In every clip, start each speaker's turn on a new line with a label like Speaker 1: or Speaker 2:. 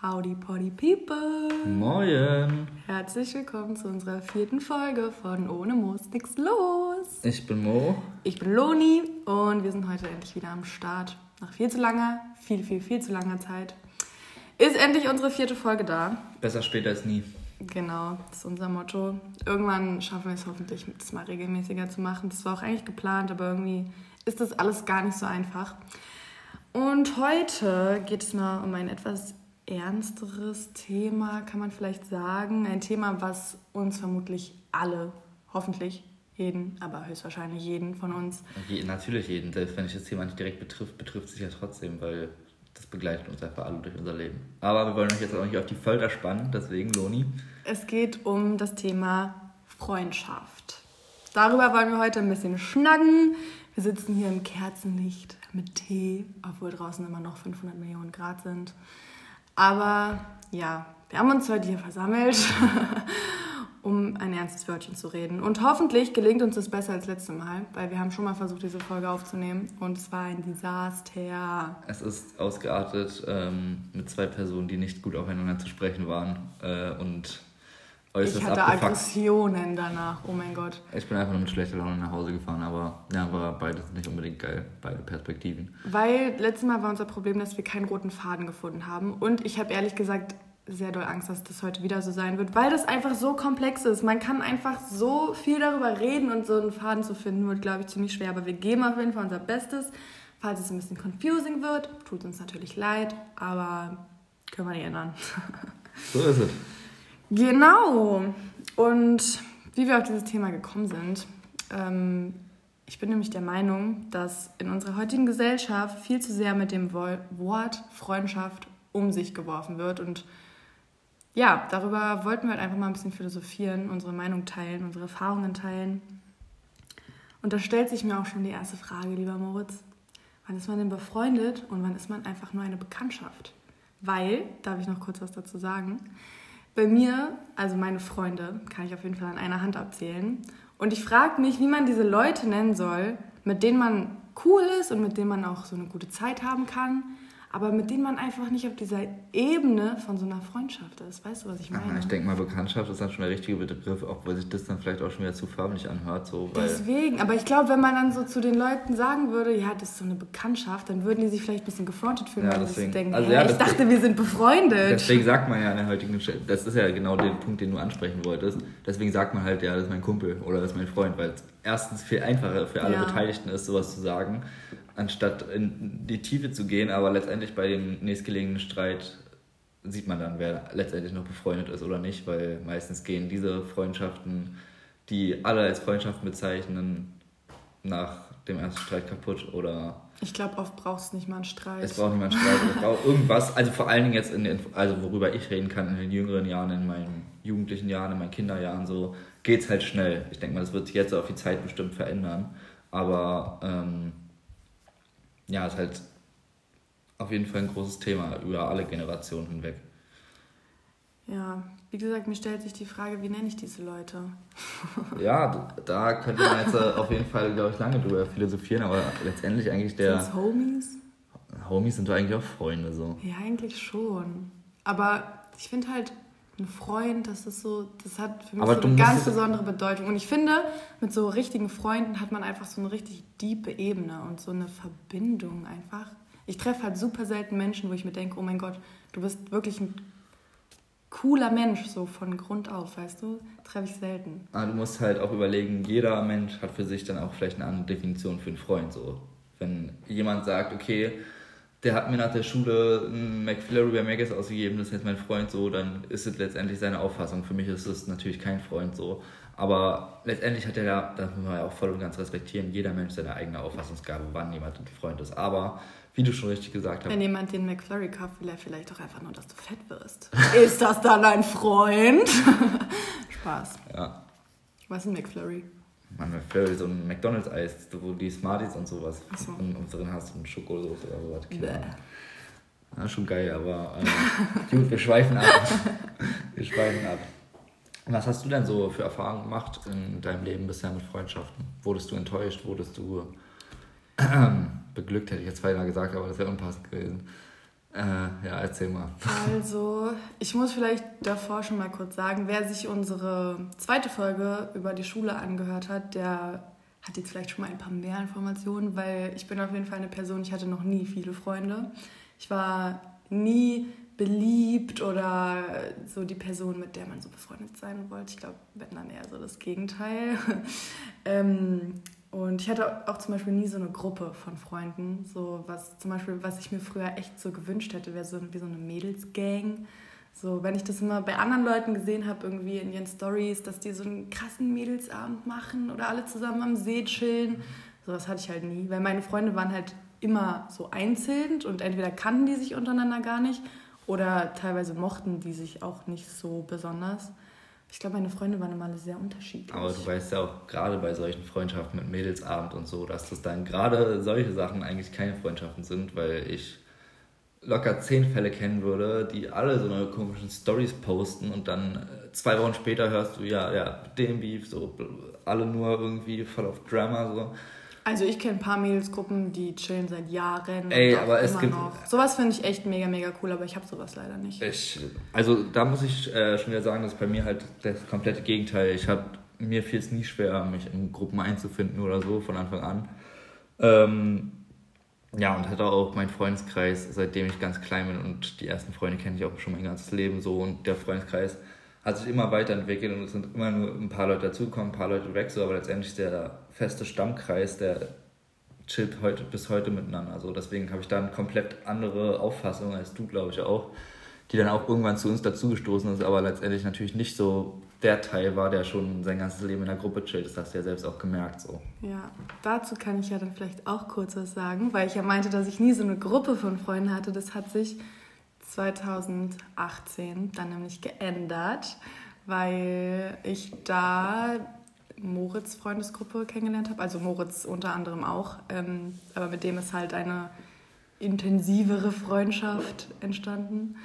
Speaker 1: Howdy Potty People!
Speaker 2: Moin!
Speaker 1: Herzlich willkommen zu unserer vierten Folge von Ohne Moos nix los.
Speaker 2: Ich bin Mo.
Speaker 1: Ich bin Loni und wir sind heute endlich wieder am Start. Nach viel zu langer, viel, viel, viel zu langer Zeit ist endlich unsere vierte Folge da.
Speaker 2: Besser später als nie.
Speaker 1: Genau, das ist unser Motto. Irgendwann schaffen wir es hoffentlich, das mal regelmäßiger zu machen. Das war auch eigentlich geplant, aber irgendwie ist das alles gar nicht so einfach. Und heute geht es mal um ein etwas ernsteres Thema, kann man vielleicht sagen. Ein Thema, was uns vermutlich alle, hoffentlich jeden, aber höchstwahrscheinlich jeden von uns.
Speaker 2: Je, natürlich jeden, selbst wenn ich das Thema nicht direkt betrifft, betrifft es sich ja trotzdem, weil das begleitet uns einfach alle durch unser Leben. Aber wir wollen euch jetzt auch nicht auf die Folter spannen, deswegen Loni.
Speaker 1: Es geht um das Thema Freundschaft. Darüber wollen wir heute ein bisschen schnacken. Wir sitzen hier im Kerzenlicht mit Tee, obwohl draußen immer noch 500 Millionen Grad sind. Aber ja, wir haben uns heute hier versammelt, um ein ernstes Wörtchen zu reden. Und hoffentlich gelingt uns das besser als letztes Mal, weil wir haben schon mal versucht, diese Folge aufzunehmen und es war ein Desaster.
Speaker 2: Es ist ausgeartet ähm, mit zwei Personen, die nicht gut aufeinander zu sprechen waren äh, und
Speaker 1: äußerst Ich hatte abgefuckt. Aggressionen danach, oh mein Gott.
Speaker 2: Ich bin einfach nur mit schlechter Laune nach Hause gefahren, aber ja, war beides nicht unbedingt geil, beide Perspektiven.
Speaker 1: Weil letztes Mal war unser Problem, dass wir keinen roten Faden gefunden haben und ich habe ehrlich gesagt sehr doll Angst, dass das heute wieder so sein wird, weil das einfach so komplex ist. Man kann einfach so viel darüber reden und so einen Faden zu finden, wird, glaube ich, ziemlich schwer. Aber wir geben auf jeden Fall unser Bestes. Falls es ein bisschen confusing wird, tut uns natürlich leid, aber können wir nicht ändern.
Speaker 2: So ist es.
Speaker 1: Genau. Und wie wir auf dieses Thema gekommen sind, ähm, ich bin nämlich der Meinung, dass in unserer heutigen Gesellschaft viel zu sehr mit dem Wort Freundschaft um sich geworfen wird. Und ja, darüber wollten wir halt einfach mal ein bisschen philosophieren, unsere Meinung teilen, unsere Erfahrungen teilen. Und da stellt sich mir auch schon die erste Frage, lieber Moritz. Wann ist man denn befreundet und wann ist man einfach nur eine Bekanntschaft? Weil, darf ich noch kurz was dazu sagen, bei mir, also meine Freunde, kann ich auf jeden Fall an einer Hand abzählen. Und ich frage mich, wie man diese Leute nennen soll, mit denen man cool ist und mit denen man auch so eine gute Zeit haben kann, aber mit denen man einfach nicht auf dieser Ebene von so einer Freundschaft ist. Weißt du, was ich meine?
Speaker 2: Ach, ich denke mal, Bekanntschaft ist dann schon der richtige Begriff, obwohl sich das dann vielleicht auch schon wieder zu förmlich anhört. So,
Speaker 1: Deswegen, aber ich glaube, wenn man dann so zu den Leuten sagen würde, ja, das ist so eine Bekanntschaft, dann würden die sich vielleicht ein bisschen gefrontet fühlen, ja, weil deswegen, sie denken, also, ja, ich deswegen, dachte, wir sind befreundet.
Speaker 2: Deswegen sagt man ja in der heutigen das ist ja genau der Punkt, den du ansprechen wolltest, deswegen sagt man halt, ja, das ist mein Kumpel oder das ist mein Freund, weil es erstens viel einfacher für alle ja. Beteiligten ist, sowas zu sagen, anstatt in die Tiefe zu gehen, aber letztendlich bei dem nächstgelegenen Streit sieht man dann, wer letztendlich noch befreundet ist oder nicht, weil meistens gehen diese Freundschaften, die alle als Freundschaften bezeichnen, nach dem ersten Streit kaputt oder.
Speaker 1: Ich glaube, oft brauchst du nicht mal einen Streit.
Speaker 2: Es braucht nicht mal einen Streit, es braucht irgendwas, also vor allen Dingen jetzt in den, also worüber ich reden kann, in den jüngeren Jahren, in meinen jugendlichen Jahren, in meinen Kinderjahren, so geht es halt schnell. Ich denke mal, das wird sich jetzt auf die Zeit bestimmt verändern, aber ähm, ja, ist halt auf jeden Fall ein großes Thema über alle Generationen hinweg.
Speaker 1: Ja, wie gesagt, mir stellt sich die Frage, wie nenne ich diese Leute?
Speaker 2: ja, da könnte man jetzt äh, auf jeden Fall, glaube ich, lange drüber philosophieren, aber letztendlich eigentlich der.
Speaker 1: Sind Homies?
Speaker 2: Homies sind doch eigentlich auch Freunde so.
Speaker 1: Ja, eigentlich schon. Aber ich finde halt, ein Freund, das ist so, das hat für mich so eine ganz besondere Bedeutung. Und ich finde, mit so richtigen Freunden hat man einfach so eine richtig diepe Ebene und so eine Verbindung einfach. Ich treffe halt super selten Menschen, wo ich mir denke, oh mein Gott, du bist wirklich ein cooler Mensch, so von Grund auf, weißt du? Treffe ich selten.
Speaker 2: Aber ah, du musst halt auch überlegen, jeder Mensch hat für sich dann auch vielleicht eine andere Definition für einen Freund. So. Wenn jemand sagt, okay, der hat mir nach der Schule ein McFlurry bei Maggis ausgegeben, das ist jetzt mein Freund so, dann ist es letztendlich seine Auffassung. Für mich ist es natürlich kein Freund so. Aber letztendlich hat er ja, das muss man ja auch voll und ganz respektieren, jeder Mensch seine eigene Auffassungsgabe, wann jemand ein Freund ist. Aber wie du schon richtig gesagt hast.
Speaker 1: Wenn jemand den McFlurry kauft, will er vielleicht auch einfach nur, dass du fett wirst. ist das dann ein Freund? Spaß.
Speaker 2: Ja.
Speaker 1: Was ist ein McFlurry?
Speaker 2: Man McFlurry, so ein McDonalds-Eis, wo die Smarties und sowas so. und, und drin hast und Schokosoße oder sowas. Ja, schon geil, aber äh, gut, wir schweifen ab. wir schweifen ab. Was hast du denn so für Erfahrungen gemacht in deinem Leben bisher mit Freundschaften? Wurdest du enttäuscht? Wurdest du äh, beglückt, hätte ich jetzt zweimal gesagt, aber das wäre unpassend gewesen. Äh, ja, erzähl mal.
Speaker 1: Also, ich muss vielleicht davor schon mal kurz sagen, wer sich unsere zweite Folge über die Schule angehört hat, der hat jetzt vielleicht schon mal ein paar mehr Informationen, weil ich bin auf jeden Fall eine Person, ich hatte noch nie viele Freunde. Ich war nie beliebt oder so die Person, mit der man so befreundet sein wollte. Ich glaube, wenn dann eher so das Gegenteil. ähm, und ich hatte auch zum Beispiel nie so eine Gruppe von Freunden. So was zum Beispiel, was ich mir früher echt so gewünscht hätte, wäre so wie so eine Mädelsgang. So, wenn ich das immer bei anderen Leuten gesehen habe, irgendwie in ihren Stories, dass die so einen krassen Mädelsabend machen oder alle zusammen am See chillen. So was hatte ich halt nie, weil meine Freunde waren halt immer so einzeln und entweder kannten die sich untereinander gar nicht oder teilweise mochten die sich auch nicht so besonders. Ich glaube, meine Freunde waren immer alle sehr unterschiedlich.
Speaker 2: Aber du weißt ja auch, gerade bei solchen Freundschaften mit Mädelsabend und so, dass das dann gerade solche Sachen eigentlich keine Freundschaften sind, weil ich locker zehn Fälle kennen würde, die alle so eine komischen Stories posten und dann äh, zwei Wochen später hörst du, ja, ja, dem Beef, so alle nur irgendwie voll auf Drama, so.
Speaker 1: Also ich kenne ein paar Mädelsgruppen, die chillen seit Jahren. Ey, aber es gibt... Noch. Sowas finde ich echt mega, mega cool, aber ich habe sowas leider nicht.
Speaker 2: Ich, also da muss ich äh, schon wieder sagen, dass bei mir halt das komplette Gegenteil. Ich habe mir fiel es nie schwer, mich in Gruppen einzufinden oder so von Anfang an. Ähm, ja, und hatte auch meinen Freundeskreis, seitdem ich ganz klein bin und die ersten Freunde kenne ich auch schon mein ganzes Leben so und der Freundeskreis hat sich immer weiterentwickelt und es sind immer nur ein paar Leute dazugekommen, ein paar Leute weg, so, aber letztendlich der feste Stammkreis, der chillt heute, bis heute miteinander. Also deswegen habe ich da eine komplett andere Auffassung als du, glaube ich, auch, die dann auch irgendwann zu uns dazugestoßen ist, aber letztendlich natürlich nicht so der Teil war, der schon sein ganzes Leben in der Gruppe chillt. Das hast du ja selbst auch gemerkt. So.
Speaker 1: Ja, dazu kann ich ja dann vielleicht auch kurz was sagen, weil ich ja meinte, dass ich nie so eine Gruppe von Freunden hatte. Das hat sich 2018 dann nämlich geändert, weil ich da Moritz Freundesgruppe kennengelernt habe. Also Moritz unter anderem auch, ähm, aber mit dem ist halt eine intensivere Freundschaft entstanden.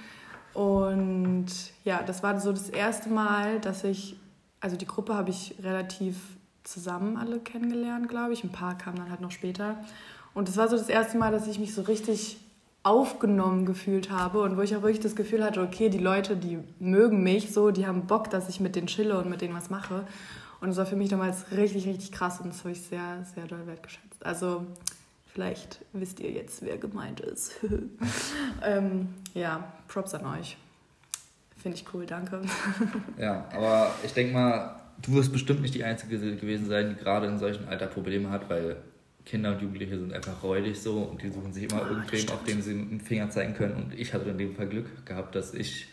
Speaker 1: Und ja, das war so das erste Mal, dass ich, also die Gruppe habe ich relativ zusammen alle kennengelernt, glaube ich. Ein paar kamen dann halt noch später. Und das war so das erste Mal, dass ich mich so richtig aufgenommen gefühlt habe und wo ich auch wirklich das Gefühl hatte, okay, die Leute, die mögen mich so, die haben Bock, dass ich mit denen chille und mit denen was mache. Und das war für mich damals richtig, richtig krass und das habe ich sehr, sehr doll wertgeschätzt. Also vielleicht wisst ihr jetzt, wer gemeint ist. ähm, ja, Props an euch. Finde ich cool, danke.
Speaker 2: ja, aber ich denke mal, du wirst bestimmt nicht die Einzige gewesen sein, die gerade in solchen Alter Probleme hat, weil Kinder und Jugendliche sind einfach räudig so und die suchen sich immer ah, irgendwem, auf dem sie mit dem Finger zeigen können. Und ich hatte in dem Fall Glück gehabt, dass ich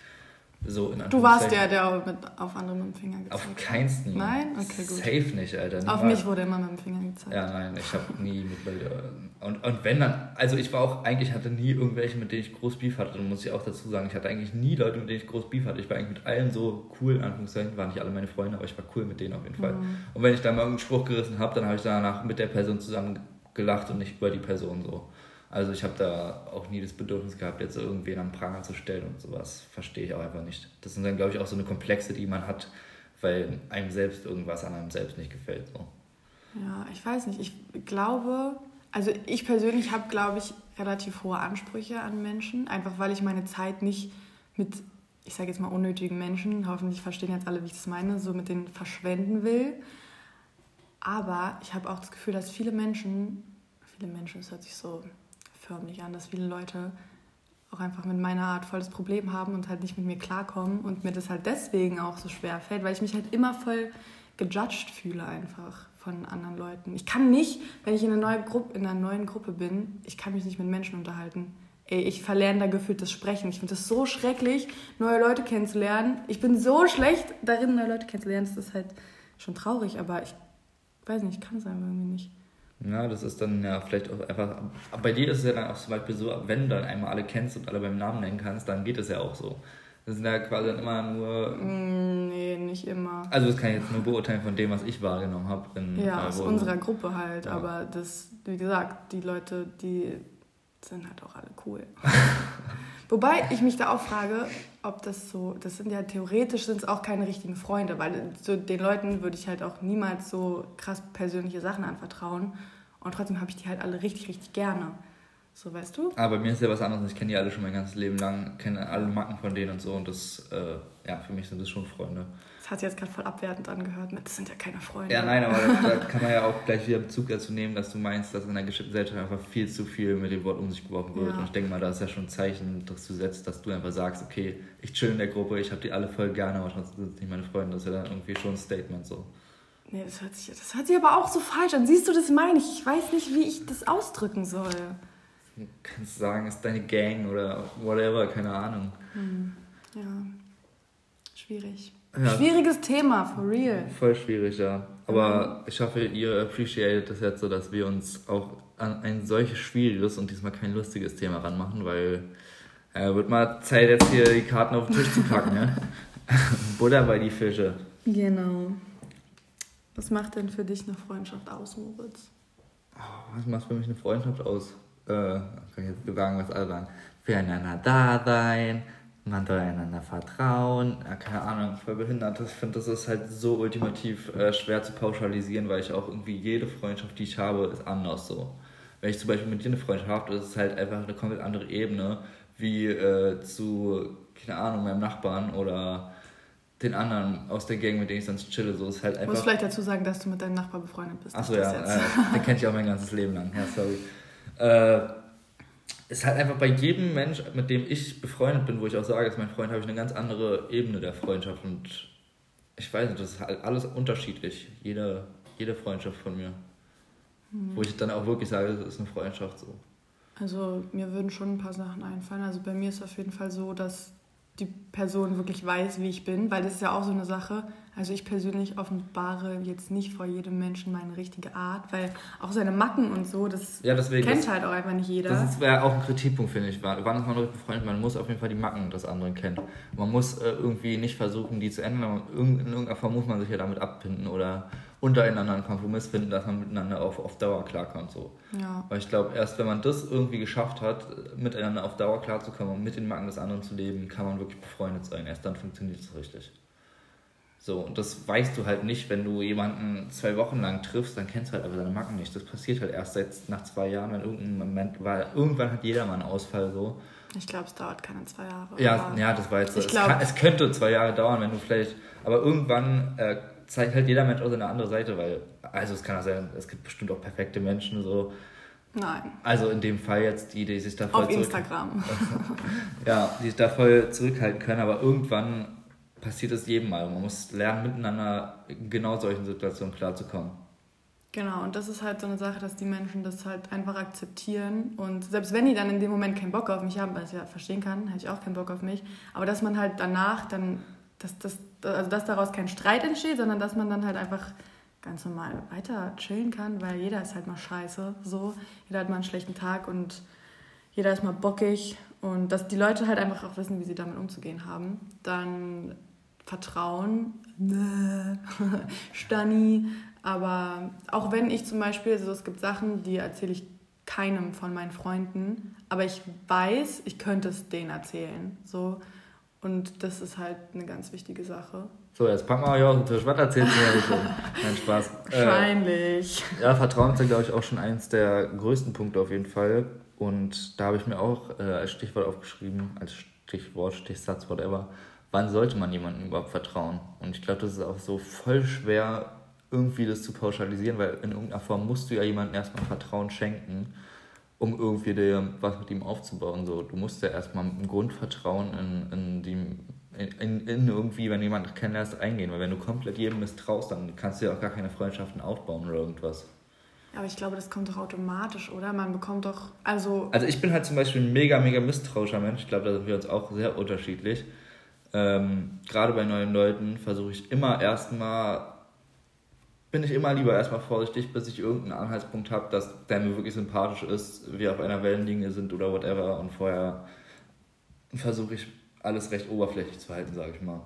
Speaker 2: so in
Speaker 1: Du warst der, der mit, auf andere mit dem Finger gezeigt
Speaker 2: hat. Auf keinsten.
Speaker 1: Nein? Okay, gut.
Speaker 2: Safe nicht, Alter.
Speaker 1: Niemals. Auf mich wurde immer mit dem Finger gezeigt.
Speaker 2: Ja, nein, ich habe nie mit Leute. Und, und wenn dann, also ich war auch, eigentlich hatte nie irgendwelche, mit denen ich groß Beef hatte, dann muss ich auch dazu sagen, ich hatte eigentlich nie Leute, mit denen ich groß Beef hatte. Ich war eigentlich mit allen so cool, in Anführungszeichen, waren nicht alle meine Freunde, aber ich war cool mit denen auf jeden Fall. Mhm. Und wenn ich da mal irgendeinen Spruch gerissen habe, dann habe ich danach mit der Person zusammen gelacht und nicht über die Person so. Also ich habe da auch nie das Bedürfnis gehabt, jetzt irgendwen am Pranger zu stellen und sowas. Verstehe ich auch einfach nicht. Das sind dann, glaube ich, auch so eine Komplexe, die man hat, weil einem selbst irgendwas an einem selbst nicht gefällt. So.
Speaker 1: Ja, ich weiß nicht. Ich glaube, also ich persönlich habe, glaube ich, relativ hohe Ansprüche an Menschen, einfach weil ich meine Zeit nicht mit, ich sage jetzt mal, unnötigen Menschen, hoffentlich verstehen jetzt alle, wie ich das meine, so mit denen verschwenden will. Aber ich habe auch das Gefühl, dass viele Menschen, viele Menschen, das hört sich so förmlich an, dass viele Leute auch einfach mit meiner Art voll das Problem haben und halt nicht mit mir klarkommen und mir das halt deswegen auch so schwer fällt, weil ich mich halt immer voll gejudged fühle einfach von anderen Leuten. Ich kann nicht, wenn ich in einer, neuen Gruppe, in einer neuen Gruppe bin, ich kann mich nicht mit Menschen unterhalten. Ey, ich verlerne da gefühlt das Sprechen. Ich finde das so schrecklich, neue Leute kennenzulernen. Ich bin so schlecht darin, neue Leute kennenzulernen. Das ist halt schon traurig, aber ich weiß nicht, ich kann es einfach irgendwie nicht.
Speaker 2: Ja, das ist dann ja vielleicht auch einfach. Bei dir ist es ja dann auch zum Beispiel so, wenn du dann einmal alle kennst und alle beim Namen nennen kannst, dann geht es ja auch so. Das sind ja quasi dann immer nur.
Speaker 1: Mm, nee, nicht immer.
Speaker 2: Also, das kann ich jetzt nur beurteilen von dem, was ich wahrgenommen habe.
Speaker 1: Ja, aus unserer Gruppe halt. Ja. Aber das, wie gesagt, die Leute, die sind halt auch alle cool. Wobei ich mich da auch frage, ob das so, das sind ja theoretisch sind es auch keine richtigen Freunde, weil so den Leuten würde ich halt auch niemals so krass persönliche Sachen anvertrauen und trotzdem habe ich die halt alle richtig, richtig gerne. So, weißt du?
Speaker 2: Aber mir ist ja was anderes. Ich kenne die alle schon mein ganzes Leben lang, kenne alle Macken von denen und so. Und das, äh, ja, für mich sind das schon Freunde.
Speaker 1: Das hat sich jetzt gerade voll abwertend angehört. Das sind ja keine Freunde.
Speaker 2: Ja, nein, aber da kann man ja auch gleich wieder Bezug dazu nehmen, dass du meinst, dass in der Gesellschaft einfach viel zu viel mit dem Wort um sich geworfen wird. Ja. Und ich denke mal, da ist ja schon ein Zeichen, dass du setzt, dass du einfach sagst, okay, ich chill in der Gruppe, ich habe die alle voll gerne, aber trotzdem sind nicht meine Freunde. Das ist ja dann irgendwie schon ein Statement so.
Speaker 1: Nee, das hört, sich, das hört sich aber auch so falsch an. Siehst du, das meine ich. Ich weiß nicht, wie ich das ausdrücken soll.
Speaker 2: Du kannst sagen, es ist deine Gang oder whatever, keine Ahnung.
Speaker 1: Hm. Ja, schwierig. Ja. Schwieriges Thema, for real.
Speaker 2: Voll schwierig, ja. Aber ich hoffe, ihr appreciated das jetzt so, dass wir uns auch an ein solches schwieriges und diesmal kein lustiges Thema ranmachen, weil äh, wird mal Zeit, jetzt hier die Karten auf den Tisch zu packen, ne? Butter bei die Fische.
Speaker 1: Genau. Was macht denn für dich eine Freundschaft aus, Moritz?
Speaker 2: Oh, was macht für mich eine Freundschaft aus? Äh, kann ich jetzt sagen, was alle sagen. Füreinander da sein, man soll einander vertrauen. Keine Ahnung, voll behindert. Ich finde, das ist halt so ultimativ äh, schwer zu pauschalisieren, weil ich auch irgendwie jede Freundschaft, die ich habe, ist anders so. Wenn ich zum Beispiel mit dir eine Freundschaft habe, ist es halt einfach eine komplett andere Ebene, wie äh, zu, keine Ahnung, meinem Nachbarn oder den anderen aus der Gang, mit denen ich sonst chille. So ist halt einfach.
Speaker 1: Du musst vielleicht dazu sagen, dass du mit deinem Nachbar befreundet bist.
Speaker 2: Achso, ja, äh, den kennt ich auch mein ganzes Leben lang. Ja, sorry. Äh, ist halt einfach bei jedem Mensch, mit dem ich befreundet bin, wo ich auch sage, ist mein Freund, habe ich eine ganz andere Ebene der Freundschaft und ich weiß nicht, das ist halt alles unterschiedlich, jede, jede Freundschaft von mir. Mhm. Wo ich dann auch wirklich sage, das ist eine Freundschaft so.
Speaker 1: Also mir würden schon ein paar Sachen einfallen. Also bei mir ist es auf jeden Fall so, dass die Person wirklich weiß, wie ich bin, weil das ist ja auch so eine Sache. Also ich persönlich offenbare jetzt nicht vor jedem Menschen meine richtige Art, weil auch seine Macken und so, das
Speaker 2: ja, deswegen,
Speaker 1: kennt halt auch einfach nicht jeder.
Speaker 2: Das wäre auch ein Kritikpunkt, finde ich. Wann ist man wirklich befreundet? Man muss auf jeden Fall die Macken des anderen kennen. Man muss äh, irgendwie nicht versuchen, die zu ändern. In irgendeiner Form muss man sich ja damit abfinden oder untereinander einen Kompromiss finden, dass man miteinander auf, auf Dauer klarkommt. So. Ja. Weil ich glaube, erst wenn man das irgendwie geschafft hat, miteinander auf Dauer klarzukommen und mit den Macken des anderen zu leben, kann man wirklich befreundet sein. Erst dann funktioniert es richtig. So, und das weißt du halt nicht, wenn du jemanden zwei Wochen lang triffst, dann kennst du halt aber seine Macken nicht. Das passiert halt erst seit nach zwei Jahren, wenn irgendein Moment war. Irgendwann hat jeder mal einen Ausfall so.
Speaker 1: Ich glaube, es dauert keine zwei Jahre.
Speaker 2: Ja, ja das war jetzt so. Es, kann, es, könnte zwei Jahre dauern, wenn du vielleicht. Aber irgendwann äh, zeigt halt jeder Mensch auch seine andere Seite, weil, also es kann auch sein, es gibt bestimmt auch perfekte Menschen so.
Speaker 1: Nein.
Speaker 2: Also in dem Fall jetzt die, die sich da voll
Speaker 1: Auf Instagram.
Speaker 2: ja, die sich da voll zurückhalten können, aber irgendwann passiert es jedem Mal. Man muss lernen, miteinander in genau solchen Situationen klarzukommen.
Speaker 1: Genau, und das ist halt so eine Sache, dass die Menschen das halt einfach akzeptieren. Und selbst wenn die dann in dem Moment keinen Bock auf mich haben, was ich ja verstehen kann, hätte ich auch keinen Bock auf mich, aber dass man halt danach dann dass, dass, also dass daraus kein Streit entsteht, sondern dass man dann halt einfach ganz normal weiter chillen kann, weil jeder ist halt mal scheiße, so. Jeder hat mal einen schlechten Tag und jeder ist mal bockig und dass die Leute halt einfach auch wissen, wie sie damit umzugehen haben. Dann Vertrauen, Stani, aber auch wenn ich zum Beispiel, also es gibt Sachen, die erzähle ich keinem von meinen Freunden, aber ich weiß, ich könnte es denen erzählen, so und das ist halt eine ganz wichtige Sache.
Speaker 2: So, jetzt packen wir hier auf den Tisch. Was erzählst du mir schon? Nein, Spaß.
Speaker 1: Wahrscheinlich.
Speaker 2: Äh, ja, Vertrauen ist ja, glaube ich, auch schon eins der größten Punkte auf jeden Fall. Und da habe ich mir auch äh, als Stichwort aufgeschrieben, als Stichwort, Stichsatz, whatever. Wann sollte man jemandem überhaupt vertrauen? Und ich glaube, das ist auch so voll schwer, irgendwie das zu pauschalisieren, weil in irgendeiner Form musst du ja jemandem erstmal Vertrauen schenken um irgendwie dir was mit ihm aufzubauen. So, du musst ja erstmal ein Grundvertrauen in, in, die, in, in irgendwie, wenn jemand kennenlernst, eingehen. Weil wenn du komplett jedem misstraust, dann kannst du ja auch gar keine Freundschaften aufbauen oder irgendwas.
Speaker 1: Aber ich glaube, das kommt doch automatisch, oder? Man bekommt doch, also...
Speaker 2: Also ich bin halt zum Beispiel ein mega, mega misstrauischer Mensch. Ich glaube, da sind wir uns auch sehr unterschiedlich. Ähm, gerade bei neuen Leuten versuche ich immer erstmal bin ich immer lieber erstmal vorsichtig, bis ich irgendeinen Anhaltspunkt habe, dass der mir wirklich sympathisch ist, wir auf einer Wellenlinie sind oder whatever. Und vorher versuche ich alles recht oberflächlich zu halten, sage ich mal.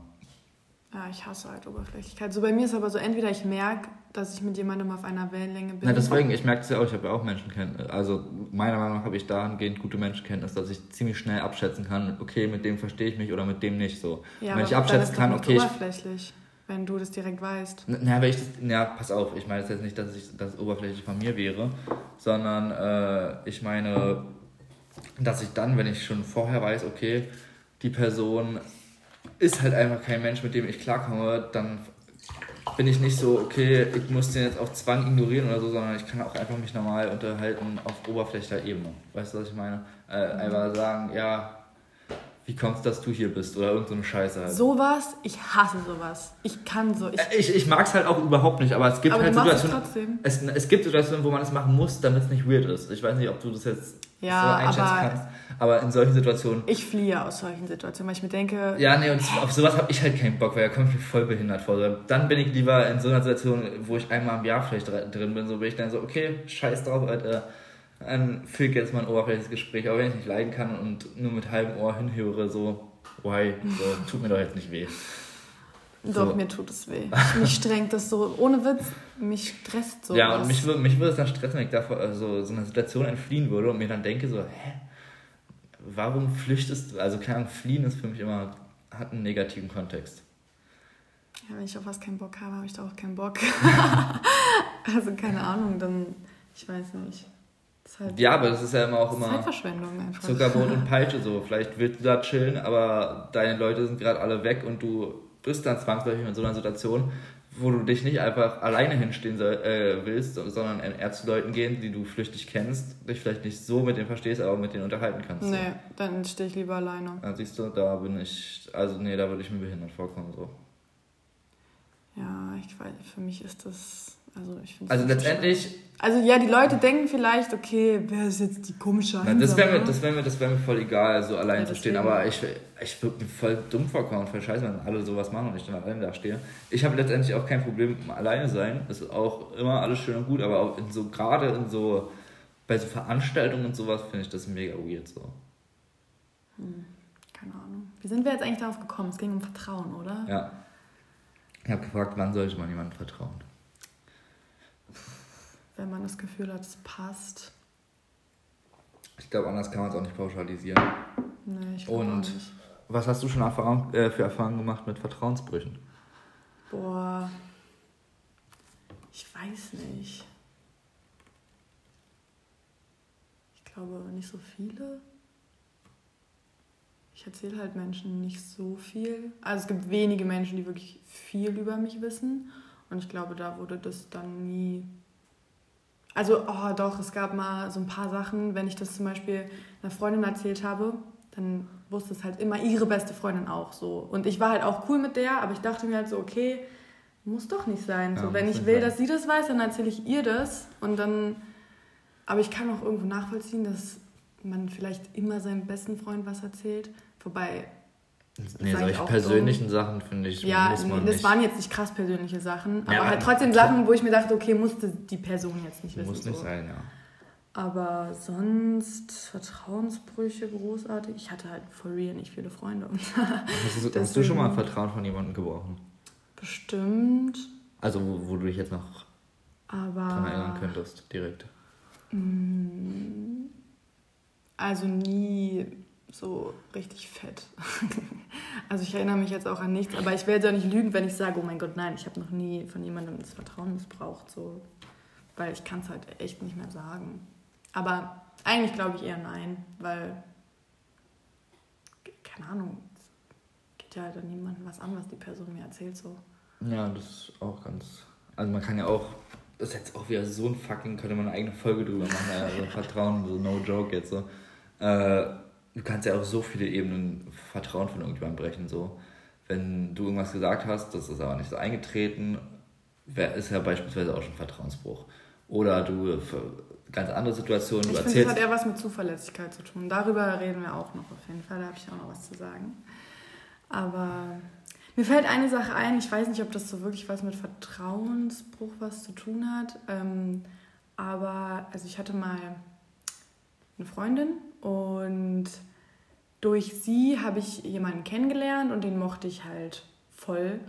Speaker 1: Ja, ich hasse halt Oberflächlichkeit. So bei mir ist aber so, entweder ich merke, dass ich mit jemandem auf einer Wellenlänge bin.
Speaker 2: Na, deswegen, ich merke es ja auch, ich habe ja auch Menschenkenntnis. Also meiner Meinung nach habe ich dahingehend gute Menschenkenntnis, dass ich ziemlich schnell abschätzen kann, okay, mit dem verstehe ich mich oder mit dem nicht so. Ja, wenn ich abschätzen kann, okay.
Speaker 1: Oberflächlich. Ich, wenn du das direkt weißt.
Speaker 2: Na, weil ich das, ja, pass auf, ich meine jetzt nicht, dass ich das oberflächlich von mir wäre, sondern äh, ich meine, dass ich dann, wenn ich schon vorher weiß, okay, die Person ist halt einfach kein Mensch, mit dem ich klarkomme, dann bin ich nicht so, okay, ich muss den jetzt auf Zwang ignorieren oder so, sondern ich kann auch einfach mich normal unterhalten auf oberflächlicher Ebene. Weißt du, was ich meine? Äh, einfach sagen, ja, wie kommt es, dass du hier bist oder irgendeine so Scheiße
Speaker 1: halt. Sowas, ich hasse sowas. Ich kann so.
Speaker 2: Ich, äh, ich, ich mag es halt auch überhaupt nicht, aber es gibt aber halt Situationen. Es, es, gibt Situationen, wo man es machen muss, damit es nicht weird ist. Ich weiß nicht, ob du das jetzt ja, so einschätzen aber kannst. Aber in solchen Situationen.
Speaker 1: Ich fliehe aus solchen Situationen, weil ich mir denke.
Speaker 2: Ja, nee, und auf sowas habe ich halt keinen Bock, weil da komme ich mir voll behindert vor. Dann bin ich lieber in so einer Situation, wo ich einmal im Jahr vielleicht drin bin, so bin ich dann so, okay, scheiß drauf, Alter dann führt jetzt mal ein oberflächliches Gespräch. Aber wenn ich nicht leiden kann und nur mit halbem Ohr hinhöre, so, why, so, tut mir doch jetzt nicht weh.
Speaker 1: Doch, so. mir tut es weh. mich strengt das so, ohne Witz, mich stresst so.
Speaker 2: Ja, und mich, mich würde es dann stressen, wenn ich davor also, so einer Situation entfliehen würde und mir dann denke, so, hä, warum flüchtest du? Also, keine Ahnung, fliehen ist für mich immer, hat einen negativen Kontext.
Speaker 1: Ja, wenn ich auf was keinen Bock habe, habe ich da auch keinen Bock. also, keine Ahnung, dann, ich weiß nicht.
Speaker 2: Halt ja, aber das ist ja immer auch immer Zeitverschwendung einfach. Zuckerbrot und Peitsche so. Vielleicht willst du da chillen, aber deine Leute sind gerade alle weg und du bist dann zwangsläufig in so einer Situation, wo du dich nicht einfach alleine hinstehen soll, äh, willst, sondern eher zu Leuten gehen, die du flüchtig kennst, dich vielleicht nicht so mit denen verstehst, aber mit denen unterhalten kannst.
Speaker 1: Nee, so. dann stehe ich lieber alleine.
Speaker 2: Dann siehst du, da bin ich, also nee, da würde ich mir behindert vorkommen so.
Speaker 1: Ja, ich weiß, für mich ist das also, ich
Speaker 2: also letztendlich.
Speaker 1: Also ja, die Leute denken vielleicht, okay, wer ist jetzt die komische
Speaker 2: Einsame? Das wäre mir, das wär mir, das wär mir voll egal, so allein ja, zu stehen. Aber ich, ich würde mir voll dumm vorkommen, voll scheiße, wenn alle sowas machen und ich dann alleine da stehe. Ich habe letztendlich auch kein Problem mit alleine sein. Das ist auch immer alles schön und gut, aber auch in so, gerade in so, bei so Veranstaltungen und sowas finde ich das mega weird so.
Speaker 1: Hm, keine Ahnung. Wie sind wir jetzt eigentlich darauf gekommen? Es ging um Vertrauen, oder?
Speaker 2: Ja. Ich habe gefragt, wann sollte man jemandem vertrauen?
Speaker 1: Wenn man das Gefühl hat, es passt.
Speaker 2: Ich glaube, anders kann man es auch nicht pauschalisieren. Nee, ich glaube nicht. was hast du schon Erfahrung, äh, für Erfahrungen gemacht mit Vertrauensbrüchen?
Speaker 1: Boah, ich weiß nicht. Ich glaube nicht so viele. Ich erzähle halt Menschen nicht so viel. Also es gibt wenige Menschen, die wirklich viel über mich wissen. Und ich glaube, da wurde das dann nie also, oh doch, es gab mal so ein paar Sachen, wenn ich das zum Beispiel einer Freundin erzählt habe, dann wusste es halt immer ihre beste Freundin auch so. Und ich war halt auch cool mit der, aber ich dachte mir halt so, okay, muss doch nicht sein. Ja, so, wenn ich will, sein. dass sie das weiß, dann erzähle ich ihr das und dann. Aber ich kann auch irgendwo nachvollziehen, dass man vielleicht immer seinem besten Freund was erzählt. Wobei
Speaker 2: Nee, solche persönlichen so, Sachen finde ich,
Speaker 1: ja, muss man das nicht. waren jetzt nicht krass persönliche Sachen, aber ja, halt trotzdem Sachen, wo ich mir dachte, okay, musste die Person jetzt nicht wissen. Muss nicht so. sein, ja. Aber sonst Vertrauensbrüche großartig. Ich hatte halt for real nicht viele Freunde.
Speaker 2: hast, du, hast du schon mal Vertrauen von jemandem gebrochen?
Speaker 1: Bestimmt.
Speaker 2: Also wo, wo du dich jetzt noch aber, dran erinnern könntest, direkt.
Speaker 1: Mm, also nie so richtig fett. also ich erinnere mich jetzt auch an nichts, aber ich werde ja nicht lügen, wenn ich sage, oh mein Gott, nein, ich habe noch nie von jemandem das Vertrauen missbraucht, so, weil ich kann es halt echt nicht mehr sagen. Aber eigentlich glaube ich eher nein, weil, keine Ahnung, es geht ja halt an niemandem was an, was die Person mir erzählt, so.
Speaker 2: Ja, das ist auch ganz, also man kann ja auch, das ist jetzt auch wieder so ein fucking, könnte man eine eigene Folge drüber machen, also Vertrauen, so no joke jetzt so. Äh, du kannst ja auf so viele Ebenen Vertrauen von irgendjemandem brechen. So. Wenn du irgendwas gesagt hast, das ist aber nicht so eingetreten, ist ja beispielsweise auch schon Vertrauensbruch. Oder du ganz andere Situationen.
Speaker 1: Ich finde, das hat eher was mit Zuverlässigkeit zu tun. Darüber reden wir auch noch auf jeden Fall. Da habe ich auch noch was zu sagen. Aber mir fällt eine Sache ein. Ich weiß nicht, ob das so wirklich was mit Vertrauensbruch was zu tun hat. Ähm, aber also ich hatte mal eine Freundin und durch sie habe ich jemanden kennengelernt und den mochte ich halt voll.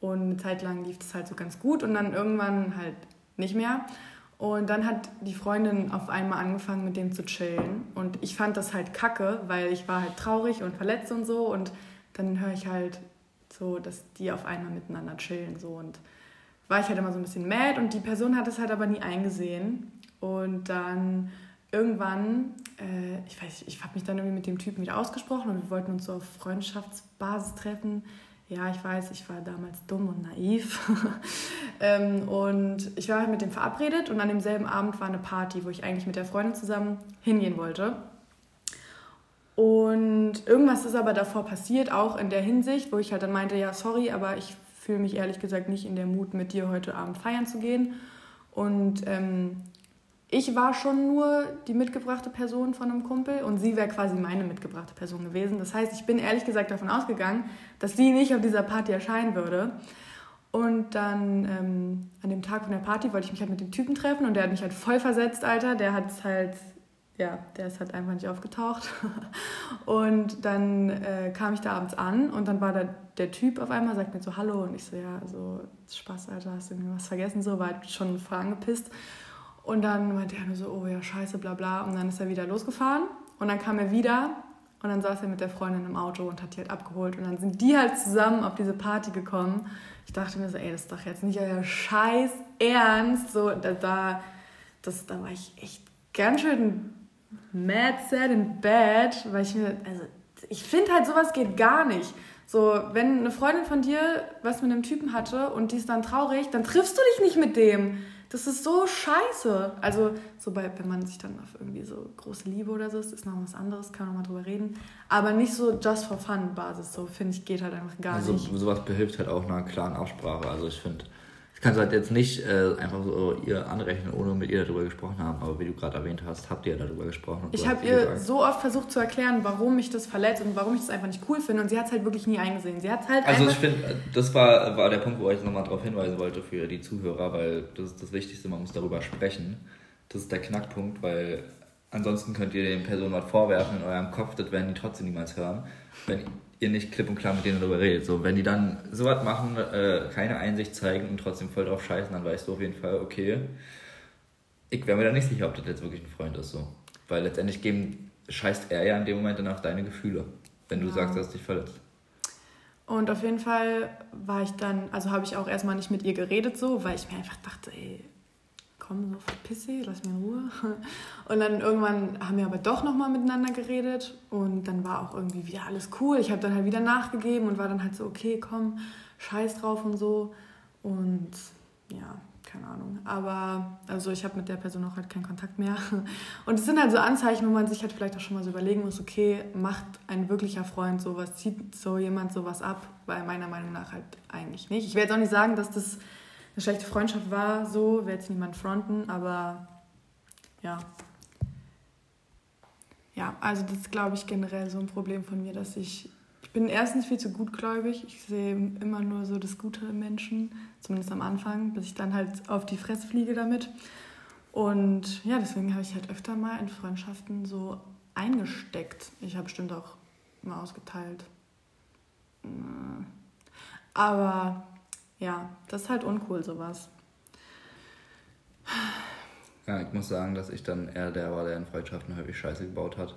Speaker 1: Und eine Zeit lang lief es halt so ganz gut und dann irgendwann halt nicht mehr. Und dann hat die Freundin auf einmal angefangen, mit dem zu chillen. Und ich fand das halt kacke, weil ich war halt traurig und verletzt und so. Und dann höre ich halt so, dass die auf einmal miteinander chillen. So. Und war ich halt immer so ein bisschen mad. Und die Person hat es halt aber nie eingesehen. Und dann irgendwann, äh, ich weiß, ich habe mich dann irgendwie mit dem Typen wieder ausgesprochen und wir wollten uns so auf Freundschaftsbasis treffen. Ja, ich weiß, ich war damals dumm und naiv. ähm, und ich war halt mit dem verabredet und an demselben Abend war eine Party, wo ich eigentlich mit der Freundin zusammen hingehen wollte. Und irgendwas ist aber davor passiert, auch in der Hinsicht, wo ich halt dann meinte, ja, sorry, aber ich fühle mich ehrlich gesagt nicht in der Mut, mit dir heute Abend feiern zu gehen. Und ähm, ich war schon nur die mitgebrachte Person von einem Kumpel und sie wäre quasi meine mitgebrachte Person gewesen. Das heißt, ich bin ehrlich gesagt davon ausgegangen, dass sie nicht auf dieser Party erscheinen würde. Und dann ähm, an dem Tag von der Party wollte ich mich halt mit dem Typen treffen und der hat mich halt voll versetzt, Alter. Der hat halt, ja, der ist halt einfach nicht aufgetaucht. und dann äh, kam ich da abends an und dann war da der Typ auf einmal, sagt mir so Hallo und ich so, ja, so Spaß, Alter, hast du irgendwie was vergessen? So, war halt schon voll angepisst. Und dann meinte er nur so, oh ja, scheiße, bla bla. Und dann ist er wieder losgefahren. Und dann kam er wieder und dann saß er mit der Freundin im Auto und hat die halt abgeholt. Und dann sind die halt zusammen auf diese Party gekommen. Ich dachte mir so, ey, das ist doch jetzt nicht euer Scheiß Ernst. So, da, da, das, da war ich echt ganz schön mad, sad and bad, weil ich mir, also ich finde halt, sowas geht gar nicht. So, wenn eine Freundin von dir was mit einem Typen hatte und die ist dann traurig, dann triffst du dich nicht mit dem. Das ist so scheiße. Also, so bei, wenn man sich dann auf irgendwie so große Liebe oder so ist, ist noch was anderes, kann man mal drüber reden. Aber nicht so just for fun Basis, so finde ich, geht halt einfach gar
Speaker 2: also,
Speaker 1: nicht.
Speaker 2: Sowas behilft halt auch einer klaren Aussprache. Also, ich finde, ich kann es halt jetzt nicht äh, einfach so ihr anrechnen, ohne mit ihr darüber gesprochen haben. Aber wie du gerade erwähnt hast, habt ihr ja darüber gesprochen.
Speaker 1: Ich habe ihr gesagt. so oft versucht zu erklären, warum mich das verletzt und warum ich das einfach nicht cool finde. Und sie hat es halt wirklich nie eingesehen. Sie hat halt
Speaker 2: Also ich finde, das war, war der Punkt, wo ich nochmal darauf hinweisen wollte für die Zuhörer, weil das ist das Wichtigste, man muss darüber sprechen. Das ist der Knackpunkt, weil ansonsten könnt ihr den Personen was vorwerfen in eurem Kopf, das werden die trotzdem niemals hören. Wenn ihr nicht klipp und klar mit denen darüber redet. So, wenn die dann sowas machen, äh, keine Einsicht zeigen und trotzdem voll drauf scheißen, dann weißt du auf jeden Fall, okay, ich wäre mir da nicht sicher, ob das jetzt wirklich ein Freund ist. So. Weil letztendlich geben, scheißt er ja in dem Moment dann auf deine Gefühle, wenn du ja. sagst, dass dich verletzt.
Speaker 1: Und auf jeden Fall war ich dann, also habe ich auch erstmal nicht mit ihr geredet, so, weil ich mir einfach dachte, ey, komm, so verpiss lass mich in Ruhe. Und dann irgendwann haben wir aber doch nochmal miteinander geredet und dann war auch irgendwie wieder alles cool. Ich habe dann halt wieder nachgegeben und war dann halt so, okay, komm, scheiß drauf und so. Und ja, keine Ahnung. Aber also ich habe mit der Person auch halt keinen Kontakt mehr. Und es sind halt so Anzeichen, wo man sich halt vielleicht auch schon mal so überlegen muss, okay, macht ein wirklicher Freund sowas, zieht so jemand sowas ab? Weil meiner Meinung nach halt eigentlich nicht. Ich werde auch nicht sagen, dass das eine schlechte Freundschaft war, so, will jetzt niemand fronten, aber ja. Ja, also das ist, glaube ich, generell so ein Problem von mir, dass ich, ich bin erstens viel zu gutgläubig. Ich sehe immer nur so das Gute im Menschen, zumindest am Anfang, bis ich dann halt auf die Fresse fliege damit. Und ja, deswegen habe ich halt öfter mal in Freundschaften so eingesteckt. Ich habe bestimmt auch mal ausgeteilt. Aber ja, das ist halt uncool, sowas.
Speaker 2: Ja, ich muss sagen, dass ich dann eher der war, der in Freundschaften häufig Scheiße gebaut hat.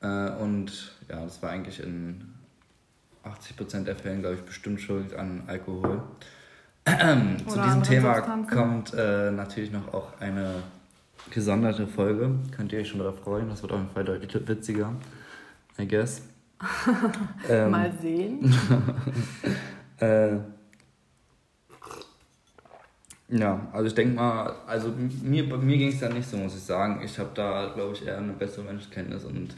Speaker 2: Äh, und ja, das war eigentlich in 80% der Fällen, glaube ich, bestimmt schuld an Alkohol. Zu diesem Thema kommt äh, natürlich noch auch eine gesonderte Folge. Könnt ihr euch schon darauf freuen. Das wird auf jeden Fall deutlich witziger, I guess.
Speaker 1: ähm, Mal sehen.
Speaker 2: äh, ja, also ich denke mal, also mir, bei mir ging es da nicht so, muss ich sagen. Ich habe da, glaube ich, eher eine bessere Menschenkenntnis und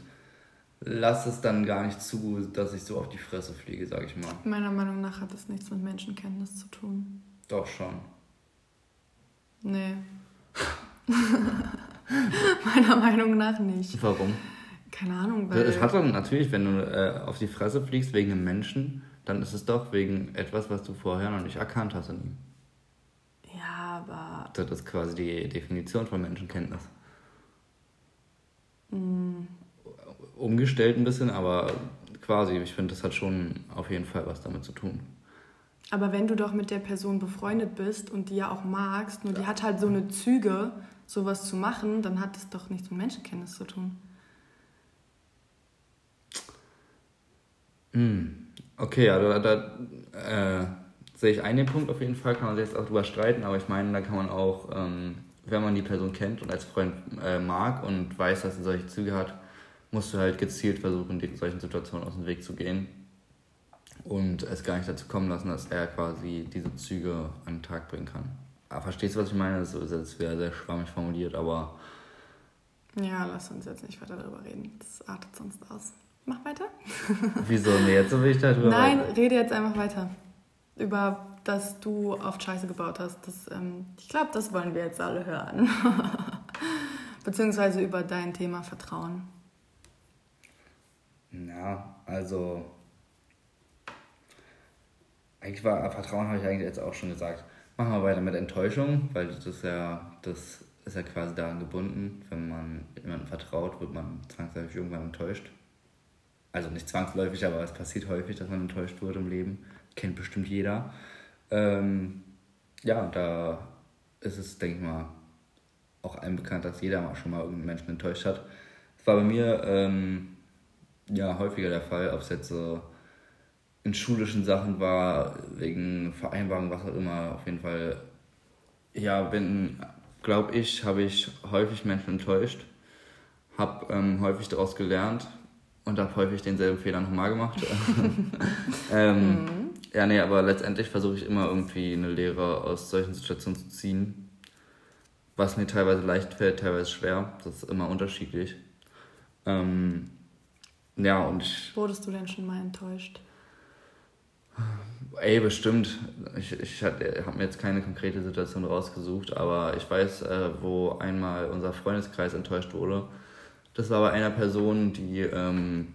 Speaker 2: lasse es dann gar nicht zu, dass ich so auf die Fresse fliege, sage ich mal.
Speaker 1: Meiner Meinung nach hat das nichts mit Menschenkenntnis zu tun.
Speaker 2: Doch schon.
Speaker 1: Nee. Meiner Meinung nach nicht.
Speaker 2: Warum?
Speaker 1: Keine Ahnung, weil.
Speaker 2: Es hat doch natürlich, wenn du äh, auf die Fresse fliegst wegen einem Menschen, dann ist es doch wegen etwas, was du vorher noch nicht erkannt hast in ihm
Speaker 1: aber.
Speaker 2: Das ist quasi die Definition von Menschenkenntnis. Mm. Umgestellt ein bisschen, aber quasi, ich finde, das hat schon auf jeden Fall was damit zu tun.
Speaker 1: Aber wenn du doch mit der Person befreundet bist und die ja auch magst, nur ja. die hat halt so eine Züge, sowas zu machen, dann hat das doch nichts mit Menschenkenntnis zu tun.
Speaker 2: Hm. Okay, ja, da, da äh, sehe ich einen Punkt auf jeden Fall, kann man jetzt auch drüber streiten, aber ich meine, da kann man auch ähm, wenn man die Person kennt und als Freund äh, mag und weiß, dass sie solche Züge hat, musst du halt gezielt versuchen, in solchen Situationen aus dem Weg zu gehen und es gar nicht dazu kommen lassen, dass er quasi diese Züge an den Tag bringen kann. Aber verstehst du, was ich meine? Das ist jetzt wieder sehr schwammig formuliert, aber.
Speaker 1: Ja, lass uns jetzt nicht weiter darüber reden. Das artet sonst aus. Mach weiter.
Speaker 2: Wieso? Nee, jetzt will ich darüber
Speaker 1: Nein, rede jetzt einfach weiter. Über, dass du oft Scheiße gebaut hast. Das, ähm, ich glaube, das wollen wir jetzt alle hören. Beziehungsweise über dein Thema Vertrauen.
Speaker 2: Ja, also. Eigentlich war Vertrauen, habe ich eigentlich jetzt auch schon gesagt. Machen wir weiter mit Enttäuschung, weil das ist ja, das ist ja quasi daran gebunden. Wenn man jemandem vertraut, wird man zwangsläufig irgendwann enttäuscht. Also nicht zwangsläufig, aber es passiert häufig, dass man enttäuscht wird im Leben. Kennt bestimmt jeder. Ähm, ja, da ist es, denke ich mal, auch allen bekannt, dass jeder mal schon mal irgendeinen Menschen enttäuscht hat. Das war bei mir ähm, ja häufiger der Fall, ob es jetzt so in schulischen Sachen war, wegen Vereinbarung, was auch immer, auf jeden Fall, ja, bin, glaube ich, habe ich häufig Menschen enttäuscht, habe ähm, häufig daraus gelernt und habe häufig denselben Fehler nochmal gemacht. ähm, mhm. Ja, nee, aber letztendlich versuche ich immer irgendwie eine Lehre aus solchen Situationen zu ziehen, was mir teilweise leicht fällt, teilweise schwer, das ist immer unterschiedlich. Ähm, ja, und ich,
Speaker 1: Wurdest du denn schon mal enttäuscht?
Speaker 2: Ey, bestimmt. Ich, ich habe mir jetzt keine konkrete Situation rausgesucht, aber ich weiß, äh, wo einmal unser Freundeskreis enttäuscht wurde. Das war bei einer Person, die ähm,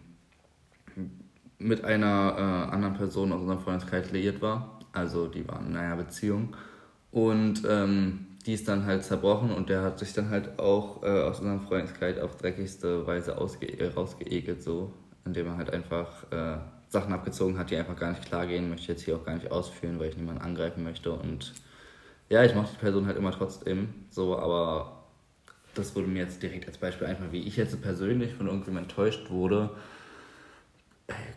Speaker 2: mit einer äh, anderen Person aus unserem Freundeskreis liiert war. Also die waren in einer Beziehung. Und ähm, die ist dann halt zerbrochen und der hat sich dann halt auch äh, aus unserem Freundeskreis auf dreckigste Weise ausge rausgeekelt, so, indem er halt einfach äh, Sachen abgezogen hat, die einfach gar nicht klar gehen, möchte ich jetzt hier auch gar nicht ausführen, weil ich niemanden angreifen möchte. Und ja, ich mochte die Person halt immer trotzdem so, aber das wurde mir jetzt direkt als Beispiel einfach, wie ich jetzt persönlich von irgendjemandem enttäuscht wurde.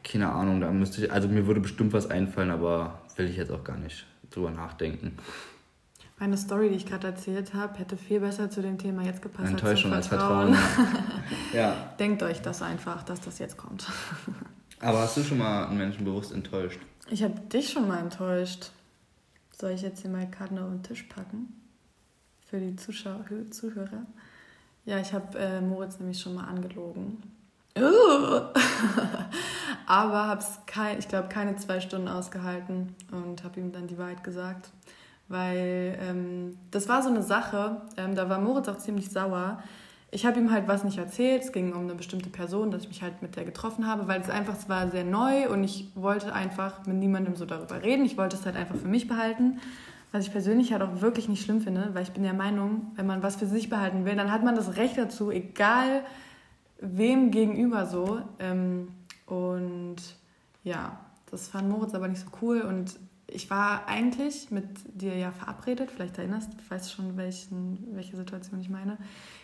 Speaker 2: Keine Ahnung, da müsste ich, also mir würde bestimmt was einfallen, aber will ich jetzt auch gar nicht drüber nachdenken.
Speaker 1: Meine Story, die ich gerade erzählt habe, hätte viel besser zu dem Thema jetzt gepasst. Enttäuschung als Vertrauen. Als Vertrauen ja. Denkt euch das einfach, dass das jetzt kommt.
Speaker 2: Aber hast du schon mal einen Menschen bewusst enttäuscht?
Speaker 1: Ich habe dich schon mal enttäuscht. Soll ich jetzt hier mal Karten auf den Tisch packen? Für die Zuschauer, Zuhörer. Ja, ich habe äh, Moritz nämlich schon mal angelogen. Aber habe es, kein, ich glaube, keine zwei Stunden ausgehalten und habe ihm dann die Wahrheit gesagt. Weil ähm, das war so eine Sache, ähm, da war Moritz auch ziemlich sauer ich habe ihm halt was nicht erzählt. Es ging um eine bestimmte Person, dass ich mich halt mit der getroffen habe, weil es einfach, es war sehr neu und ich wollte einfach mit niemandem so darüber reden. Ich wollte es halt einfach für mich behalten. Was ich persönlich halt auch wirklich nicht schlimm finde, weil ich bin der Meinung, wenn man was für sich behalten will, dann hat man das Recht dazu, egal wem gegenüber so. Ähm, und ja, das fand Moritz aber nicht so cool und ich war eigentlich mit dir ja verabredet, vielleicht erinnerst du, weißt schon, welchen, welche Situation ich meine.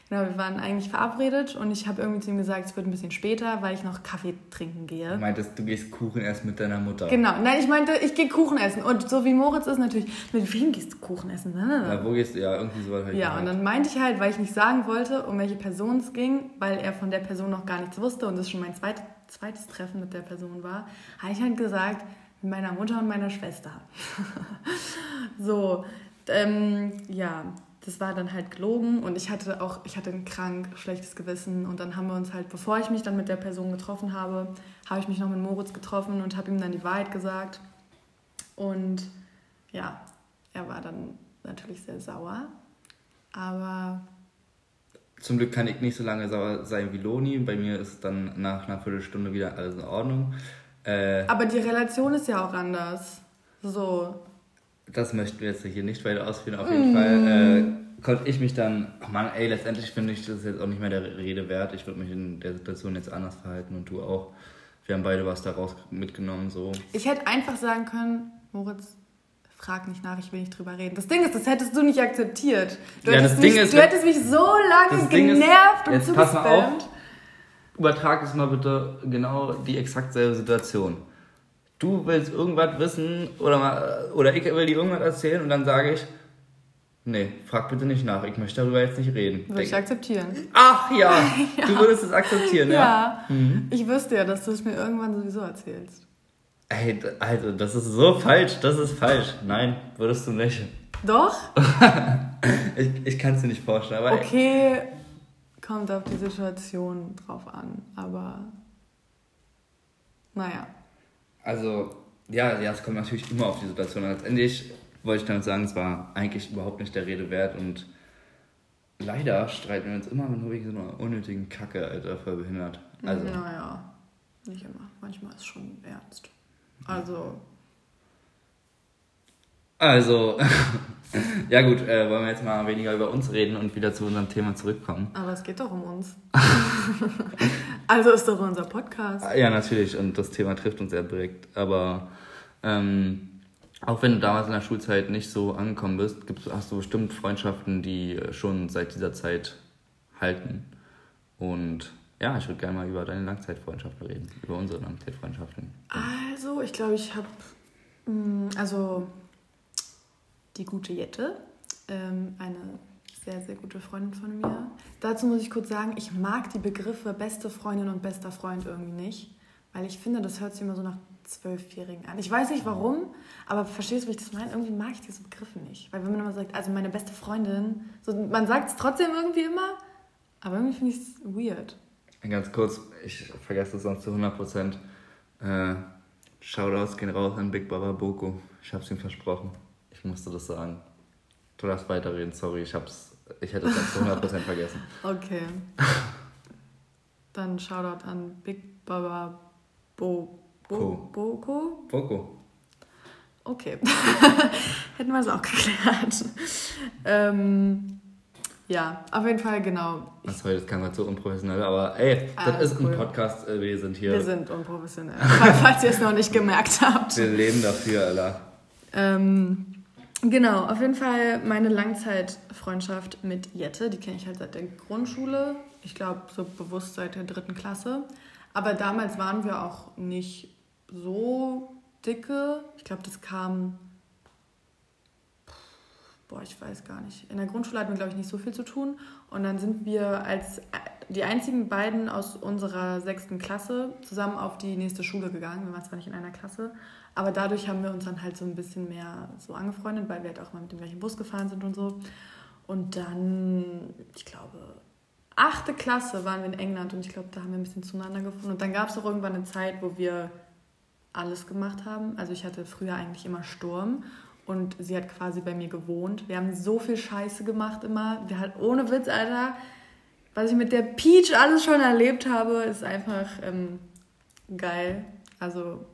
Speaker 1: Genau, wir waren eigentlich verabredet und ich habe irgendwie zu ihm gesagt, es wird ein bisschen später, weil ich noch Kaffee trinken gehe.
Speaker 2: Du meintest, du gehst Kuchen essen mit deiner Mutter.
Speaker 1: Genau, nein, ich meinte, ich gehe Kuchen essen. Und so wie Moritz ist natürlich, mit wem gehst du Kuchen essen?
Speaker 2: Ja, wo gehst du? Ja, irgendwie so
Speaker 1: halt. Ja, und dann meinte ich halt, weil ich nicht sagen wollte, um welche Person es ging, weil er von der Person noch gar nichts wusste und das schon mein zweit, zweites Treffen mit der Person war, habe ich halt gesagt, mit meiner Mutter und meiner Schwester. so, ähm, ja, das war dann halt gelogen und ich hatte auch, ich hatte ein krank schlechtes Gewissen und dann haben wir uns halt, bevor ich mich dann mit der Person getroffen habe, habe ich mich noch mit Moritz getroffen und habe ihm dann die Wahrheit gesagt und ja, er war dann natürlich sehr sauer, aber...
Speaker 2: Zum Glück kann ich nicht so lange sauer sein wie Loni, bei mir ist dann nach einer Viertelstunde wieder alles in Ordnung.
Speaker 1: Äh, aber die Relation ist ja auch anders. So,
Speaker 2: das möchten wir jetzt hier nicht weiter ausführen. Auf jeden mm. Fall äh, konnte ich mich dann, ach man, ey, letztendlich finde ich das jetzt auch nicht mehr der Rede wert. Ich würde mich in der Situation jetzt anders verhalten und du auch. Wir haben beide was daraus mitgenommen. So.
Speaker 1: Ich hätte einfach sagen können, Moritz, frag nicht nach, ich will nicht drüber reden. Das Ding ist, das hättest du nicht akzeptiert. Du, ja, hättest, mich, ist, du hättest mich so lange genervt ist, und
Speaker 2: auf, übertrag es mal bitte genau die exakt selbe Situation du willst irgendwas wissen oder, oder ich will dir irgendwas erzählen und dann sage ich, Nee, frag bitte nicht nach. Ich möchte darüber jetzt nicht reden.
Speaker 1: Würde ich akzeptieren.
Speaker 2: Ach ja, ja. du würdest es akzeptieren, ja?
Speaker 1: Ja, mhm. ich wüsste ja, dass du es mir irgendwann sowieso erzählst.
Speaker 2: Ey, also, das ist so falsch, das ist falsch. Nein, würdest du nicht.
Speaker 1: Doch?
Speaker 2: ich ich kann es dir nicht vorstellen, aber...
Speaker 1: Okay, kommt auf die Situation drauf an, aber... Naja.
Speaker 2: Also, ja, ja, es kommt natürlich immer auf die Situation. Letztendlich wollte ich damit sagen, es war eigentlich überhaupt nicht der Rede wert und leider streiten wir uns immer nur wegen so einer unnötigen Kacke, Alter, voll behindert.
Speaker 1: Also, naja, nicht immer. Manchmal ist es schon ernst. Also.
Speaker 2: Also, ja gut, äh, wollen wir jetzt mal weniger über uns reden und wieder zu unserem Thema zurückkommen.
Speaker 1: Aber es geht doch um uns. also ist doch unser Podcast.
Speaker 2: Ja, natürlich, und das Thema trifft uns sehr direkt. Aber ähm, auch wenn du damals in der Schulzeit nicht so angekommen bist, hast du bestimmt Freundschaften, die schon seit dieser Zeit halten. Und ja, ich würde gerne mal über deine Langzeitfreundschaften reden, über unsere Langzeitfreundschaften.
Speaker 1: Also, ich glaube, ich habe, mm, also die gute Jette, ähm, eine sehr, sehr gute Freundin von mir. Dazu muss ich kurz sagen, ich mag die Begriffe beste Freundin und bester Freund irgendwie nicht, weil ich finde, das hört sich immer so nach Zwölfjährigen an. Ich weiß nicht warum, aber verstehst du, wie ich das meine? Irgendwie mag ich diese Begriffe nicht. Weil wenn man immer sagt, also meine beste Freundin, so, man sagt es trotzdem irgendwie immer, aber irgendwie finde ich es weird.
Speaker 2: Ganz kurz, ich vergesse das sonst zu 100 Prozent. Äh, Shoutouts gehen raus an Big Baba Boko. Ich hab's ihm versprochen. Ich musste das sagen. Du darfst weiterreden, sorry, ich hab's, ich hätte es zu 100 Prozent vergessen.
Speaker 1: Okay. Dann Shoutout an Big Baba Boko. Bo Boko?
Speaker 2: Boko.
Speaker 1: Okay. Hätten wir es auch geklärt. ähm, ja, auf jeden Fall, genau.
Speaker 2: Was heute, das kann man so unprofessionell, aber ey, ah, das ist cool. ein Podcast, äh, wir sind hier.
Speaker 1: Wir sind unprofessionell, falls ihr es noch nicht gemerkt habt.
Speaker 2: Wir leben dafür, Alter.
Speaker 1: Ähm, genau, auf jeden Fall meine Langzeitfreundschaft mit Jette, die kenne ich halt seit der Grundschule. Ich glaube, so bewusst seit der dritten Klasse. Aber damals waren wir auch nicht so dicke. Ich glaube, das kam. Boah, ich weiß gar nicht. In der Grundschule hatten wir, glaube ich, nicht so viel zu tun. Und dann sind wir als die einzigen beiden aus unserer sechsten Klasse zusammen auf die nächste Schule gegangen. Wir waren zwar nicht in einer Klasse, aber dadurch haben wir uns dann halt so ein bisschen mehr so angefreundet, weil wir halt auch mal mit dem gleichen Bus gefahren sind und so. Und dann, ich glaube, achte Klasse waren wir in England und ich glaube, da haben wir ein bisschen zueinander gefunden. Und dann gab es auch irgendwann eine Zeit, wo wir alles gemacht haben. Also ich hatte früher eigentlich immer Sturm und sie hat quasi bei mir gewohnt. Wir haben so viel Scheiße gemacht immer. Wir halt ohne Witz, Alter. Was ich mit der Peach alles schon erlebt habe, ist einfach ähm, geil. Also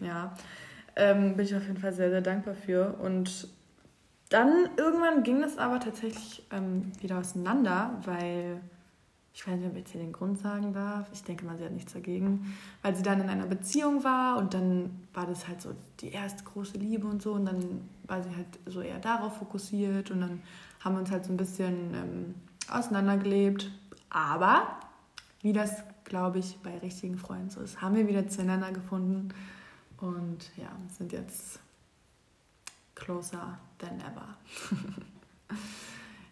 Speaker 1: ja, ähm, bin ich auf jeden Fall sehr, sehr dankbar für. Und dann irgendwann ging das aber tatsächlich ähm, wieder auseinander, weil ich weiß nicht, ob ich jetzt hier den Grund sagen darf. Ich denke mal, sie hat nichts dagegen, weil sie dann in einer Beziehung war und dann war das halt so die erste große Liebe und so und dann war sie halt so eher darauf fokussiert und dann haben wir uns halt so ein bisschen ähm, auseinandergelebt. Aber wie das, glaube ich, bei richtigen Freunden so ist, haben wir wieder zueinander gefunden und ja, sind jetzt closer than ever.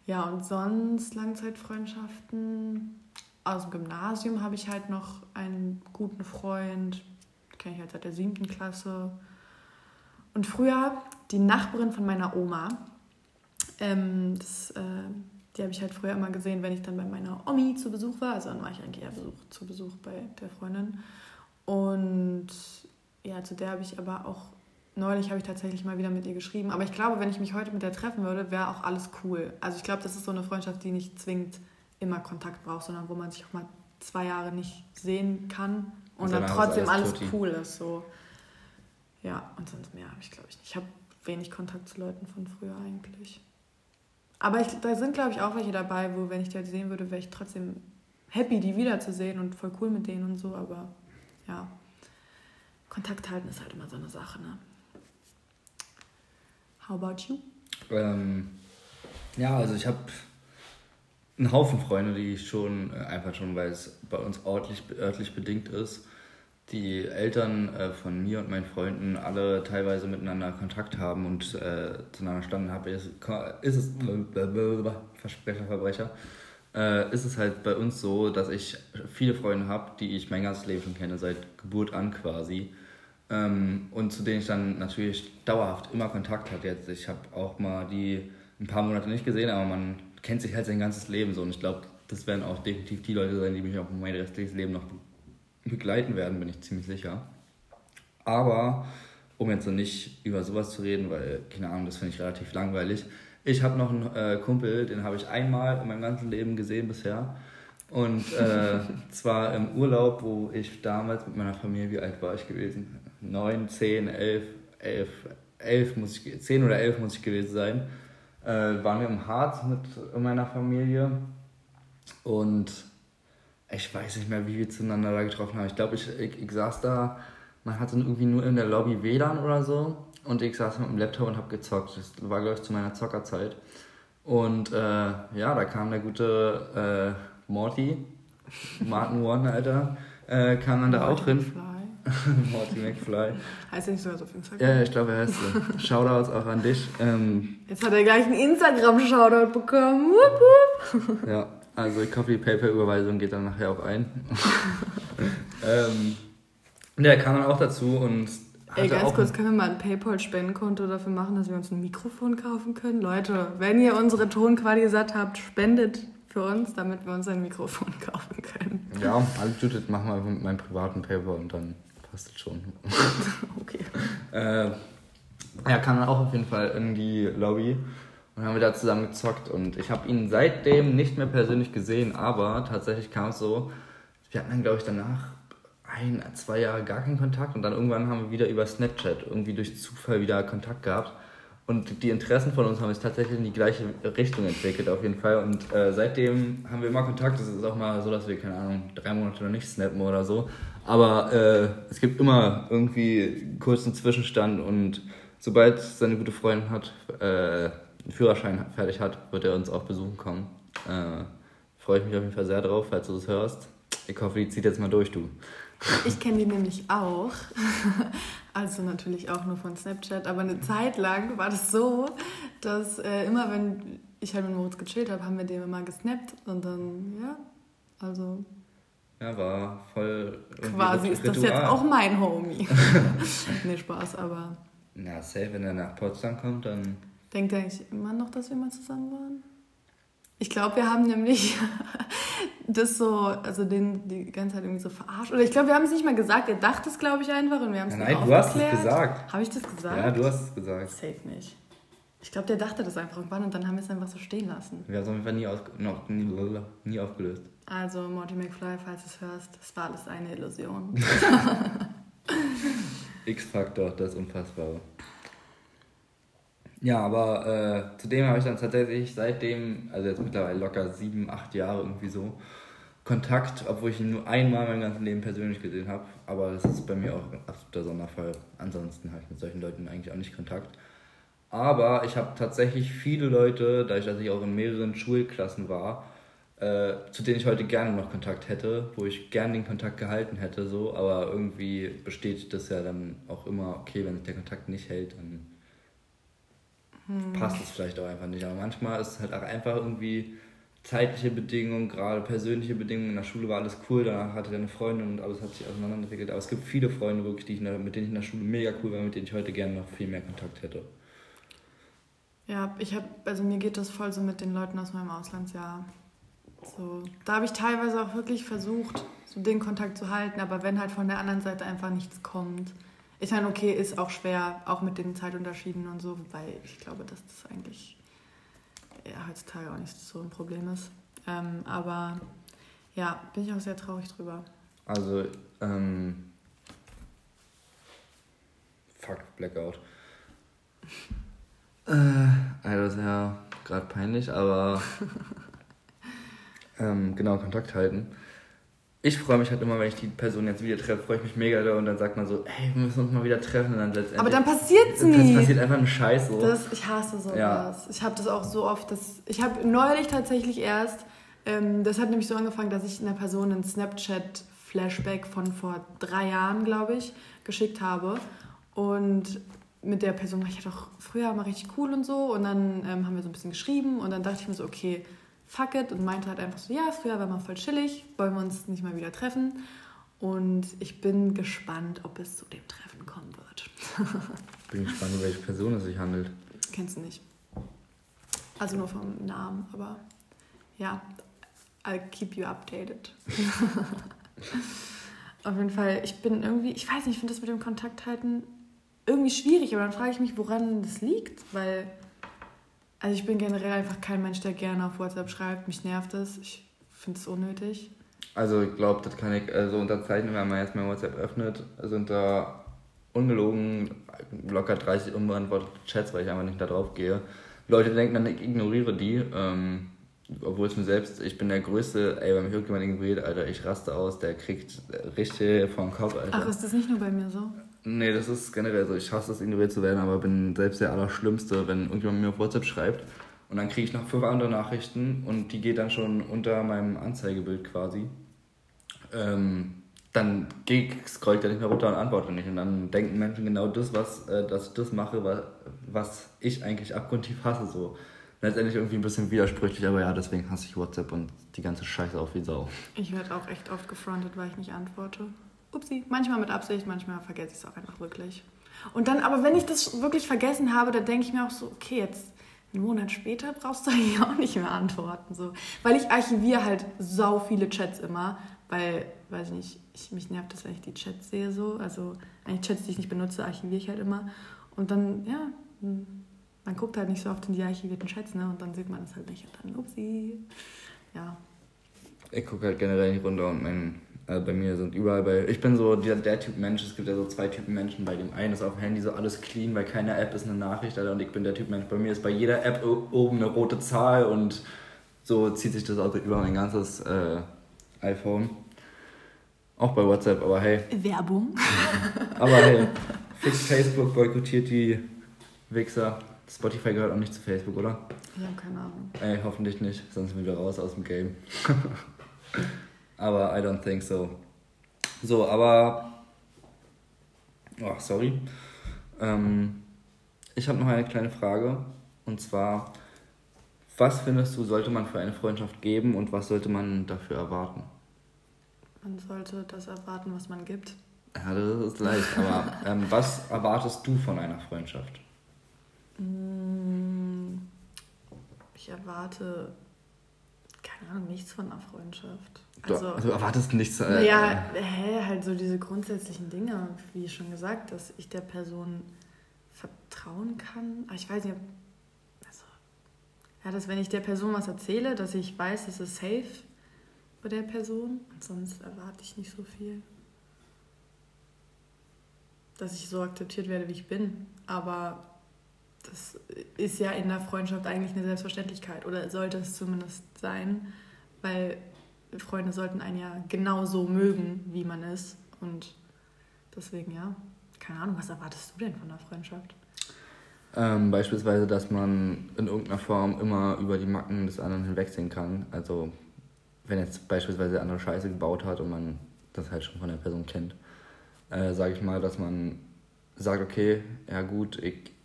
Speaker 1: Ja, und sonst Langzeitfreundschaften. Aus dem Gymnasium habe ich halt noch einen guten Freund, kenne ich halt seit der siebten Klasse. Und früher die Nachbarin von meiner Oma. Ähm, das, äh, die habe ich halt früher immer gesehen, wenn ich dann bei meiner Omi zu Besuch war. Also dann war ich eigentlich eher Besuch, zu Besuch bei der Freundin. Und ja, zu der habe ich aber auch neulich habe ich tatsächlich mal wieder mit ihr geschrieben. Aber ich glaube, wenn ich mich heute mit der treffen würde, wäre auch alles cool. Also ich glaube, das ist so eine Freundschaft, die nicht zwingend immer Kontakt braucht, sondern wo man sich auch mal zwei Jahre nicht sehen kann und, und dann trotzdem alles, alles cool ist. So. Ja, und sonst mehr habe ich, glaube ich, nicht. Ich habe wenig Kontakt zu Leuten von früher eigentlich. Aber ich, da sind, glaube ich, auch welche dabei, wo, wenn ich die halt sehen würde, wäre ich trotzdem happy, die wiederzusehen und voll cool mit denen und so. Aber ja, Kontakt halten ist halt immer so eine Sache, ne? How about you?
Speaker 2: Ähm, ja, also ich habe einen Haufen Freunde, die ich schon, äh, einfach schon, weil es bei uns örtlich, örtlich bedingt ist, die Eltern äh, von mir und meinen Freunden alle teilweise miteinander Kontakt haben und äh, zueinander standen habe, ist, ist es Versprecher, Verbrecher, äh, ist es halt bei uns so, dass ich viele Freunde habe, die ich mein ganzes Leben schon kenne, seit Geburt an quasi. Ähm, und zu denen ich dann natürlich dauerhaft immer Kontakt hatte. Jetzt, ich habe auch mal die ein paar Monate nicht gesehen, aber man kennt sich halt sein ganzes Leben so. Und ich glaube, das werden auch definitiv die Leute sein, die mich auch mein restliches Leben noch begleiten werden, bin ich ziemlich sicher. Aber um jetzt noch nicht über sowas zu reden, weil, keine Ahnung, das finde ich relativ langweilig. Ich habe noch einen äh, Kumpel, den habe ich einmal in meinem ganzen Leben gesehen bisher. Und äh, zwar im Urlaub, wo ich damals mit meiner Familie, wie alt war ich gewesen? Neun, zehn, elf, elf, elf muss ich, zehn oder elf muss ich gewesen sein. Äh, waren wir im Harz mit meiner Familie. Und ich weiß nicht mehr, wie wir zueinander da getroffen haben. Ich glaube, ich, ich, ich saß da, man hatte irgendwie nur in der Lobby WLAN oder so und ich saß mit dem Laptop und habe gezockt. Das war, glaube ich, zu meiner Zockerzeit. Und äh, ja, da kam der gute äh, Morty, Martin Warden, Alter, äh, kam dann da auch hin. Morty McFly. Heißt er nicht sogar so auf Instagram? Ja, ich glaube, er heißt so. Shoutouts auch an dich. Ähm,
Speaker 1: Jetzt hat er gleich einen Instagram-Shoutout bekommen. Wupp,
Speaker 2: wupp. Ja, also ich hoffe, die PayPal-Überweisung geht dann nachher auch ein. ähm, der kam dann auch dazu und
Speaker 1: Ey, ganz kurz, können wir mal ein PayPal-Spendenkonto dafür machen, dass wir uns ein Mikrofon kaufen können? Leute, wenn ihr unsere Tonqualität satt habt, spendet für uns, damit wir uns ein Mikrofon kaufen können.
Speaker 2: Ja, alles Judith, mach mal mit meinem privaten PayPal und dann es schon. okay. Äh, er kam dann auch auf jeden Fall in die Lobby und haben wir da zusammen gezockt. Und ich habe ihn seitdem nicht mehr persönlich gesehen, aber tatsächlich kam es so, wir hatten dann, glaube ich, danach ein, zwei Jahre gar keinen Kontakt und dann irgendwann haben wir wieder über Snapchat irgendwie durch Zufall wieder Kontakt gehabt. Und die Interessen von uns haben sich tatsächlich in die gleiche Richtung entwickelt, auf jeden Fall. Und äh, seitdem haben wir immer Kontakt. Es ist auch mal so, dass wir, keine Ahnung, drei Monate noch nicht snappen oder so. Aber äh, es gibt immer irgendwie kurzen Zwischenstand und sobald seine gute Freundin hat, äh, einen Führerschein fertig hat, wird er uns auch besuchen kommen. Äh, Freue ich mich auf jeden Fall sehr drauf, falls du das hörst. Ich hoffe, die zieht jetzt mal durch, du.
Speaker 1: Ich kenne die nämlich auch. Also natürlich auch nur von Snapchat, aber eine Zeit lang war das so, dass äh, immer wenn ich halt mit Moritz gechillt habe, haben wir dem immer gesnappt und dann, ja, also.
Speaker 2: Ja, war voll.
Speaker 1: Quasi ist das jetzt auch mein Homie. nee, Spaß, aber.
Speaker 2: Na, safe, wenn er nach Potsdam kommt, dann.
Speaker 1: Denkt er eigentlich immer noch, dass wir mal zusammen waren? Ich glaube, wir haben nämlich das so, also den die ganze Zeit irgendwie so verarscht. Oder ich glaube, wir haben es nicht mal gesagt. Er dachte es, glaube ich, einfach und wir haben es
Speaker 2: nicht Nein, du hast es gesagt.
Speaker 1: Habe ich das gesagt?
Speaker 2: Ja, du hast es gesagt.
Speaker 1: Safe nicht. Ich glaube, der dachte das einfach irgendwann und dann haben wir es einfach so stehen lassen.
Speaker 2: Wir haben es auf jeden Fall nie, aus, noch, nie, nie aufgelöst.
Speaker 1: Also, Morty McFly, falls du es hörst, es war alles eine Illusion.
Speaker 2: X-Faktor, das Unfassbare. Ja, aber äh, zudem habe ich dann tatsächlich seitdem, also jetzt mittlerweile locker sieben, acht Jahre irgendwie so, Kontakt, obwohl ich ihn nur einmal in meinem ganzen Leben persönlich gesehen habe. Aber das ist bei mir auch ein absoluter Sonderfall. Ansonsten habe ich mit solchen Leuten eigentlich auch nicht Kontakt. Aber ich habe tatsächlich viele Leute, da ich, dass ich auch in mehreren Schulklassen war, äh, zu denen ich heute gerne noch Kontakt hätte, wo ich gerne den Kontakt gehalten hätte, so, aber irgendwie besteht das ja dann auch immer, okay, wenn sich der Kontakt nicht hält, dann hm. passt es vielleicht auch einfach nicht. Aber manchmal ist es halt auch einfach irgendwie zeitliche Bedingungen, gerade persönliche Bedingungen. In der Schule war alles cool, danach hatte er eine Freundin und alles hat sich auseinanderentwickelt. Aber es gibt viele Freunde wirklich, die ich mit denen ich in der Schule mega cool war, mit denen ich heute gerne noch viel mehr Kontakt hätte.
Speaker 1: Ja, ich habe, also mir geht das voll so mit den Leuten aus meinem Auslandsjahr. So, da habe ich teilweise auch wirklich versucht, so den Kontakt zu halten, aber wenn halt von der anderen Seite einfach nichts kommt, ich meine, okay, ist auch schwer, auch mit den Zeitunterschieden und so, weil ich glaube, dass das eigentlich ja, heutzutage auch nicht so ein Problem ist. Ähm, aber ja, bin ich auch sehr traurig drüber.
Speaker 2: Also, ähm. Fuck, Blackout. Äh, also, ja, gerade peinlich, aber. ähm, genau, Kontakt halten ich freue mich halt immer, wenn ich die Person jetzt wieder treffe, freue ich mich mega da und dann sagt man so, ey, wir müssen uns mal wieder treffen und dann letztendlich.
Speaker 1: Aber dann passiert es nie.
Speaker 2: Das passiert einfach ein Scheiß so.
Speaker 1: Das, ich hasse sowas. Ja. Ich habe das auch so oft, dass ich habe neulich tatsächlich erst, ähm, das hat nämlich so angefangen, dass ich einer Person einen Snapchat Flashback von vor drei Jahren, glaube ich, geschickt habe. Und mit der Person war ich halt auch früher mal richtig cool und so. Und dann ähm, haben wir so ein bisschen geschrieben und dann dachte ich mir so, okay, fuck it. Und meinte halt einfach so, ja, früher war man voll chillig, wollen wir uns nicht mal wieder treffen. Und ich bin gespannt, ob es zu dem Treffen kommen wird.
Speaker 2: bin gespannt, um welche Person es sich handelt.
Speaker 1: Kennst du nicht. Also nur vom Namen, aber ja, I'll keep you updated. Auf jeden Fall, ich bin irgendwie, ich weiß nicht, ich finde das mit dem Kontakt halten irgendwie schwierig, aber dann frage ich mich, woran das liegt, weil, also ich bin generell einfach kein Mensch, der gerne auf WhatsApp schreibt, mich nervt das, ich finde es unnötig.
Speaker 2: Also ich glaube, das kann ich also unterzeichnen, wenn man jetzt mal WhatsApp öffnet, sind da ungelogen locker 30 unbeantwortete Chats, weil ich einfach nicht da drauf gehe. Leute denken dann, ich ignoriere die. Ähm, obwohl es mir selbst, ich bin der Größte, ey, wenn mich irgendjemand ignoriert, Alter, ich raste aus, der kriegt richtig vom Kopf, Alter.
Speaker 1: Ach, ist das nicht nur bei mir so?
Speaker 2: Nee, das ist generell so. Ich hasse es, ignoriert zu werden, aber bin selbst der Allerschlimmste, wenn irgendjemand mir auf WhatsApp schreibt und dann kriege ich noch fünf andere Nachrichten und die geht dann schon unter meinem Anzeigebild quasi. Ähm, dann scrollt er nicht mehr runter und antwortet nicht. Und dann denken Menschen genau das, was, äh, dass ich das mache, was, was ich eigentlich abgrundtief hasse. So letztendlich irgendwie ein bisschen widersprüchlich, aber ja, deswegen hasse ich WhatsApp und die ganze Scheiße auf wie Sau.
Speaker 1: Ich werde auch echt oft gefrontet, weil ich nicht antworte. Upsi. Manchmal mit Absicht, manchmal vergesse ich es auch einfach wirklich. Und dann, aber wenn ich das wirklich vergessen habe, dann denke ich mir auch so, okay, jetzt einen Monat später brauchst du eigentlich auch nicht mehr antworten. So. Weil ich archiviere halt sau viele Chats immer, weil, weiß ich nicht, ich, mich nervt das, wenn ich die Chats sehe so. Also eigentlich Chats, die ich nicht benutze, archiviere ich halt immer. Und dann, ja, hm, man guckt halt nicht so oft in die archivierten Chats, ne? Und dann sieht man das halt nicht. Und dann, upsi. Ja.
Speaker 2: Ich gucke halt generell nicht runter und mein, äh, bei mir sind überall bei. Ich bin so der, der Typ Mensch, es gibt ja so zwei Typen Menschen. Bei dem einen ist auf dem Handy so alles clean, bei keiner App ist eine Nachricht, Alter, und ich bin der Typ Mensch. Bei mir ist bei jeder App oben eine rote Zahl und so zieht sich das also über mein ganzes äh, iPhone. Auch bei WhatsApp, aber hey.
Speaker 1: Werbung.
Speaker 2: aber hey, fix Facebook boykottiert die Wichser. Spotify gehört auch nicht zu Facebook, oder?
Speaker 1: Ich habe keine Ahnung.
Speaker 2: Ey, hoffentlich nicht, sonst sind wir wieder raus aus dem Game. aber I don't think so. So, aber. Oh, sorry. Ähm, ich habe noch eine kleine Frage. Und zwar, was findest du, sollte man für eine Freundschaft geben und was sollte man dafür erwarten?
Speaker 1: Man sollte das erwarten, was man gibt.
Speaker 2: Ja, das ist leicht. Aber ähm, was erwartest du von einer Freundschaft?
Speaker 1: Mm, ich erwarte, keine Ahnung, nichts von einer Freundschaft.
Speaker 2: Also, du, also erwartest nichts.
Speaker 1: Äh, ja, hä, halt so diese grundsätzlichen Dinge, wie schon gesagt, dass ich der Person vertrauen kann. Aber ich weiß nicht, also, ja, dass wenn ich der Person was erzähle, dass ich weiß, es ist safe bei der Person. Und sonst erwarte ich nicht so viel. Dass ich so akzeptiert werde, wie ich bin. Aber das ist ja in der Freundschaft eigentlich eine Selbstverständlichkeit oder sollte es zumindest sein, weil Freunde sollten einen ja genauso mögen, wie man ist. Und deswegen, ja, keine Ahnung, was erwartest du denn von der Freundschaft?
Speaker 2: Ähm, beispielsweise, dass man in irgendeiner Form immer über die Macken des anderen hinwegsehen kann. Also, wenn jetzt beispielsweise der andere Scheiße gebaut hat und man das halt schon von der Person kennt, äh, sage ich mal, dass man sagt, okay, ja gut, ich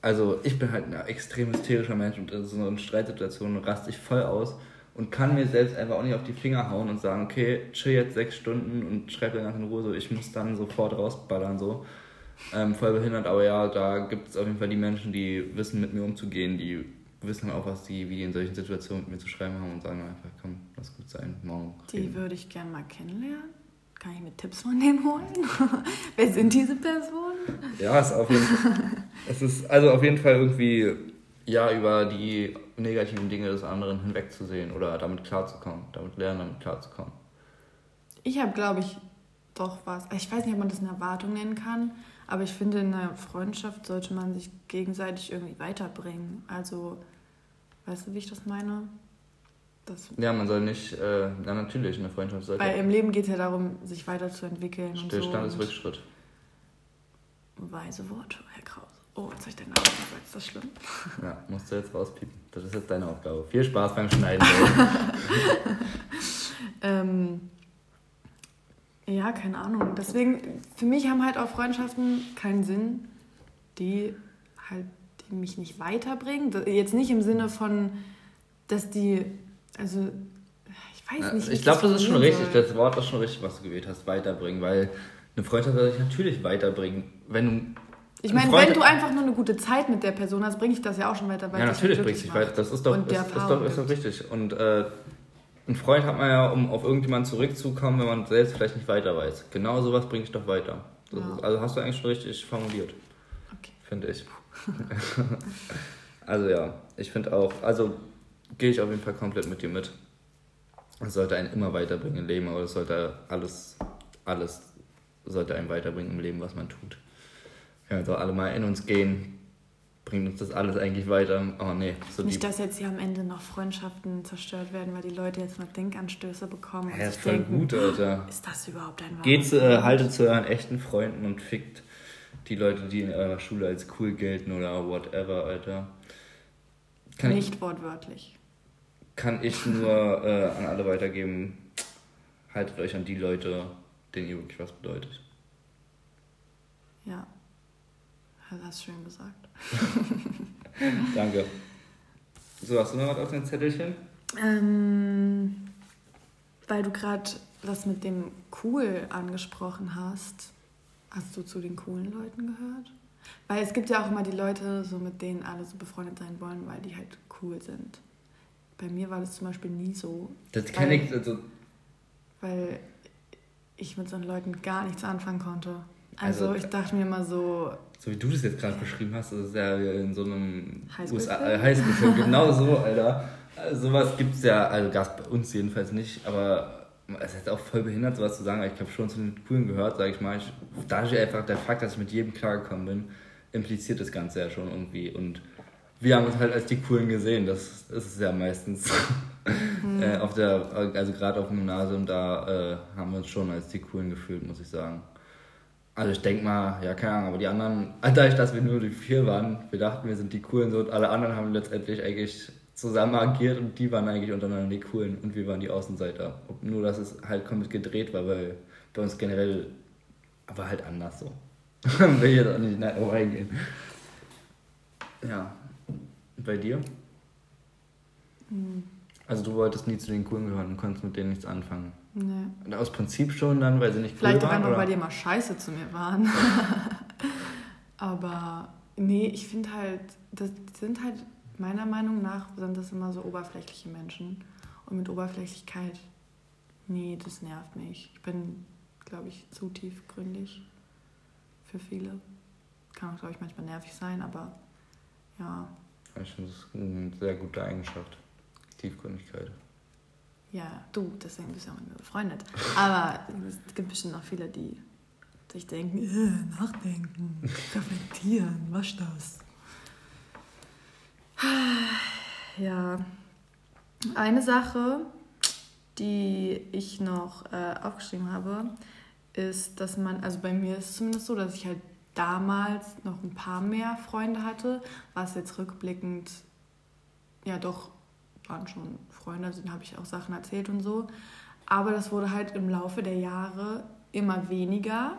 Speaker 2: also ich bin halt ein extrem hysterischer Mensch und in so einer Streitsituation raste ich voll aus und kann mir selbst einfach auch nicht auf die Finger hauen und sagen, okay, chill jetzt sechs Stunden und schreib dann in Ruhe so, ich muss dann sofort rausballern so. Ähm, voll behindert, aber ja, da gibt es auf jeden Fall die Menschen, die wissen mit mir umzugehen, die wissen auch, was die, wie die in solchen Situationen mit mir zu schreiben haben und sagen einfach, komm, lass gut sein, morgen.
Speaker 1: Die würde ich gerne mal kennenlernen. Kann ich mir Tipps von denen holen? Wer sind diese Personen?
Speaker 2: Ja, ist auf jeden Fall. es ist also auf jeden Fall irgendwie ja über die negativen Dinge des anderen hinwegzusehen oder damit klarzukommen, damit lernen, damit klarzukommen.
Speaker 1: Ich habe, glaube ich, doch was. Ich weiß nicht, ob man das eine Erwartung nennen kann, aber ich finde, in einer Freundschaft sollte man sich gegenseitig irgendwie weiterbringen. Also, weißt du, wie ich das meine?
Speaker 2: Das ja, man soll nicht, äh, na natürlich, eine Freundschaft sollte.
Speaker 1: Weil im Leben geht es ja darum, sich weiterzuentwickeln.
Speaker 2: Stillstand so ist Rückschritt.
Speaker 1: Weise Worte, Herr Krause. Oh, jetzt habe ich deinen Namen gesagt, ist das schlimm?
Speaker 2: Ja, musst du jetzt rauspiepen. Das ist jetzt deine Aufgabe. Viel Spaß beim Schneiden.
Speaker 1: ähm, Ja, keine Ahnung. Deswegen, für mich haben halt auch Freundschaften keinen Sinn, die halt die mich nicht weiterbringen. Jetzt nicht im Sinne von, dass die, also ich weiß nicht.
Speaker 2: Ich glaube, das ist schon richtig, das Wort ist schon richtig, was du gewählt hast, weiterbringen, weil eine Freundschaft soll sich natürlich weiterbringen. Wenn du
Speaker 1: ich meine, wenn du einfach nur eine gute Zeit mit der Person hast, bringe ich das ja auch schon weiter,
Speaker 2: weil Ja, natürlich bringt sich weiter. Das ist doch, ist, ist, doch, ist doch richtig. Und äh, einen Freund hat man ja, um auf irgendjemanden zurückzukommen, wenn man selbst vielleicht nicht weiter weiß. Genau sowas bringe ich doch weiter. Ja. Ist, also hast du eigentlich schon richtig formuliert. Okay. Finde ich. also ja, ich finde auch, also gehe ich auf jeden Fall komplett mit dir mit. Es sollte einen immer weiterbringen im Leben, aber es sollte alles, alles sollte einen weiterbringen im Leben, was man tut. Wenn wir doch alle mal in uns gehen, bringt uns das alles eigentlich weiter. Oh nee.
Speaker 1: So Nicht, dass jetzt hier am Ende noch Freundschaften zerstört werden, weil die Leute jetzt noch Denkanstöße bekommen. Ja, ist voll denken, gut, Alter. Ist das überhaupt ein
Speaker 2: Wahrheit? Geht, äh, haltet zu euren echten Freunden und fickt die Leute, die in eurer Schule als cool gelten oder whatever, Alter.
Speaker 1: Kann Nicht ich, wortwörtlich.
Speaker 2: Kann ich nur äh, an alle weitergeben, haltet euch an die Leute, denen ihr wirklich was bedeutet.
Speaker 1: Ja. Das hast du schön gesagt.
Speaker 2: Danke. So, hast du noch was auf dein Zettelchen?
Speaker 1: Ähm, weil du gerade das mit dem Cool angesprochen hast. Hast du zu den coolen Leuten gehört? Weil es gibt ja auch immer die Leute, so mit denen alle so befreundet sein wollen, weil die halt cool sind. Bei mir war das zum Beispiel nie so. Das kenne ich. Also weil ich mit so Leuten gar nichts anfangen konnte. Also, also ich dachte mir immer so.
Speaker 2: So wie du das jetzt gerade beschrieben hast, das ist ja in so einem Highschool-Film. Äh, genau so, Alter. Also, sowas gibt es ja, also gab es bei uns jedenfalls nicht, aber es ist auch voll behindert, sowas zu sagen, ich habe schon zu den Coolen gehört, sage ich mal. Ich, dadurch einfach der Fakt, dass ich mit jedem klargekommen bin, impliziert das Ganze ja schon irgendwie. Und wir haben uns halt als die Coolen gesehen, das, ist ja meistens. Mhm. äh, auf der, also gerade auf dem Gymnasium, da äh, haben wir uns schon als die Coolen gefühlt, muss ich sagen. Also ich denke mal, ja keine Ahnung, aber die anderen, dadurch, dass wir nur die vier waren, wir dachten, wir sind die Coolen so und alle anderen haben letztendlich eigentlich zusammen agiert und die waren eigentlich untereinander die Coolen und wir waren die Außenseiter. Nur, dass es halt komplett gedreht war, weil bei uns generell aber halt anders so. Will ich jetzt auch nicht näher eingehen. Ja. Bei dir? Mhm. Also du wolltest nie zu den Coolen gehören und konntest mit denen nichts anfangen. Nee. Aus Prinzip schon dann, weil sie nicht
Speaker 1: cool Vielleicht waren? Vielleicht auch einfach, weil die immer scheiße zu mir waren. Aber nee, ich finde halt, das sind halt meiner Meinung nach sind das immer so oberflächliche Menschen. Und mit Oberflächlichkeit, nee, das nervt mich. Ich bin, glaube ich, zu tiefgründig für viele. Kann auch, glaube ich, manchmal nervig sein, aber ja.
Speaker 2: Ich finde, das ist eine sehr gute Eigenschaft. Tiefgründigkeit.
Speaker 1: Ja, du, deswegen bist du ja mit mir befreundet. Aber es gibt bestimmt noch viele, die sich denken, äh, nachdenken, reflektieren, was das? Ja, eine Sache, die ich noch äh, aufgeschrieben habe, ist, dass man, also bei mir ist es zumindest so, dass ich halt damals noch ein paar mehr Freunde hatte, was jetzt rückblickend ja doch waren schon Freunde, denen habe ich auch Sachen erzählt und so. Aber das wurde halt im Laufe der Jahre immer weniger,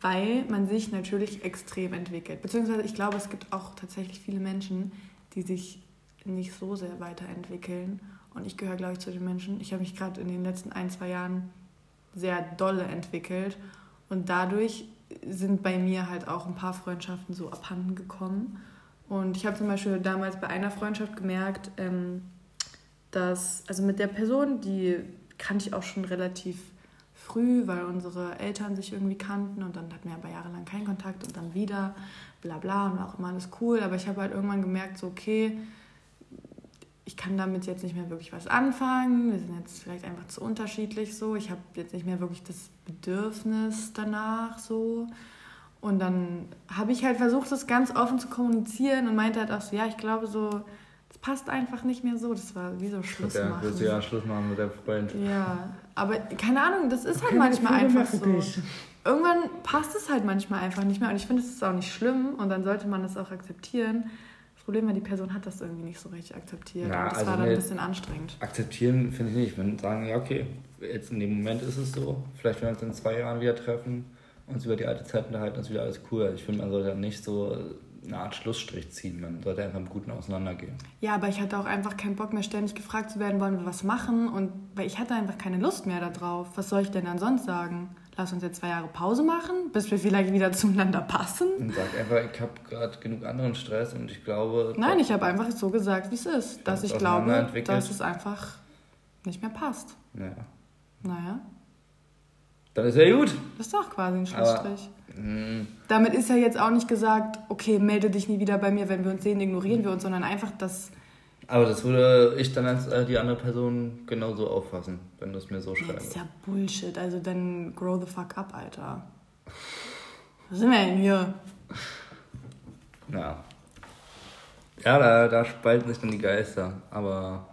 Speaker 1: weil man sich natürlich extrem entwickelt. Beziehungsweise ich glaube, es gibt auch tatsächlich viele Menschen, die sich nicht so sehr weiterentwickeln. Und ich gehöre, glaube ich, zu den Menschen. Ich habe mich gerade in den letzten ein, zwei Jahren sehr dolle entwickelt. Und dadurch sind bei mir halt auch ein paar Freundschaften so abhanden gekommen. Und ich habe zum Beispiel damals bei einer Freundschaft gemerkt, ähm, dass, also mit der Person, die kannte ich auch schon relativ früh, weil unsere Eltern sich irgendwie kannten und dann hatten wir aber jahrelang keinen Kontakt und dann wieder, bla bla und auch immer alles cool. Aber ich habe halt irgendwann gemerkt, so okay, ich kann damit jetzt nicht mehr wirklich was anfangen. Wir sind jetzt vielleicht einfach zu unterschiedlich so. Ich habe jetzt nicht mehr wirklich das Bedürfnis danach so. Und dann habe ich halt versucht, das ganz offen zu kommunizieren und meinte halt auch so, ja, ich glaube so, passt einfach nicht mehr so. Das war wie so Schluss ja, machen. Willst du ja Schluss machen mit der Freund. Ja, aber keine Ahnung, das ist halt manchmal einfach so. Dich. Irgendwann passt es halt manchmal einfach nicht mehr und ich finde, es ist auch nicht schlimm und dann sollte man das auch akzeptieren. Problem war, die Person hat das irgendwie nicht so richtig akzeptiert. Ja, und das also war dann
Speaker 2: ein bisschen anstrengend. Akzeptieren finde ich nicht. Wenn sagen, ja, okay, jetzt in dem Moment ist es so. Vielleicht, wenn wir uns in zwei Jahren wieder treffen, uns über die alte Zeit unterhalten, ist wieder alles cool. Also ich finde, man sollte dann nicht so eine Art Schlussstrich ziehen. Man sollte einfach im Guten auseinandergehen.
Speaker 1: Ja, aber ich hatte auch einfach keinen Bock mehr, ständig gefragt zu werden, wollen wir was machen? Und weil ich hatte einfach keine Lust mehr darauf. Was soll ich denn dann sonst sagen? Lass uns jetzt zwei Jahre Pause machen, bis wir vielleicht wieder zueinander passen.
Speaker 2: Und sag einfach, ich habe gerade genug anderen Stress und ich glaube.
Speaker 1: Nein, ich habe einfach so gesagt, wie es ist. Dass ich glaube, dass es einfach nicht mehr passt. Naja. Naja.
Speaker 2: Dann ist ja gut.
Speaker 1: Das ist doch quasi ein Schlussstrich. Aber, hm. Damit ist ja jetzt auch nicht gesagt, okay, melde dich nie wieder bei mir, wenn wir uns sehen, ignorieren wir uns, sondern einfach das.
Speaker 2: Aber das würde ich dann als äh, die andere Person genauso auffassen, wenn du es mir so schreibst.
Speaker 1: Das ist ja Bullshit. Also dann grow the fuck up, Alter. Was sind wir denn hier?
Speaker 2: Ja. Ja, da, da spalten sich dann die Geister. Aber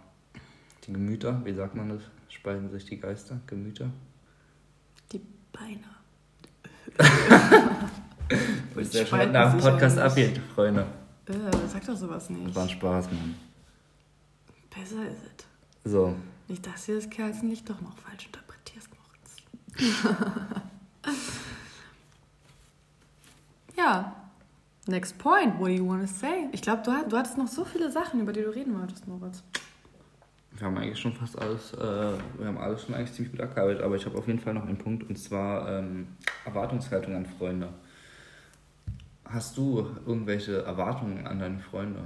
Speaker 2: die Gemüter, wie sagt man das? Spalten sich die Geister, Gemüter? Beine. Wo ist der schon nach dem Podcast abgeht, Freunde?
Speaker 1: Äh, sag doch sowas nicht.
Speaker 2: Das war ein Spaß, Mann.
Speaker 1: Besser ist es. So. Nicht, dass du das Kerzenlicht doch noch falsch interpretierst, Moritz. ja. Next point. What do you want to say? Ich glaube, du, du hattest noch so viele Sachen, über die du reden wolltest, Moritz
Speaker 2: wir haben eigentlich schon fast alles, äh, wir haben alles schon eigentlich ziemlich gut abgearbeitet, aber ich habe auf jeden Fall noch einen Punkt und zwar ähm, Erwartungshaltung an Freunde. Hast du irgendwelche Erwartungen an deine Freunde?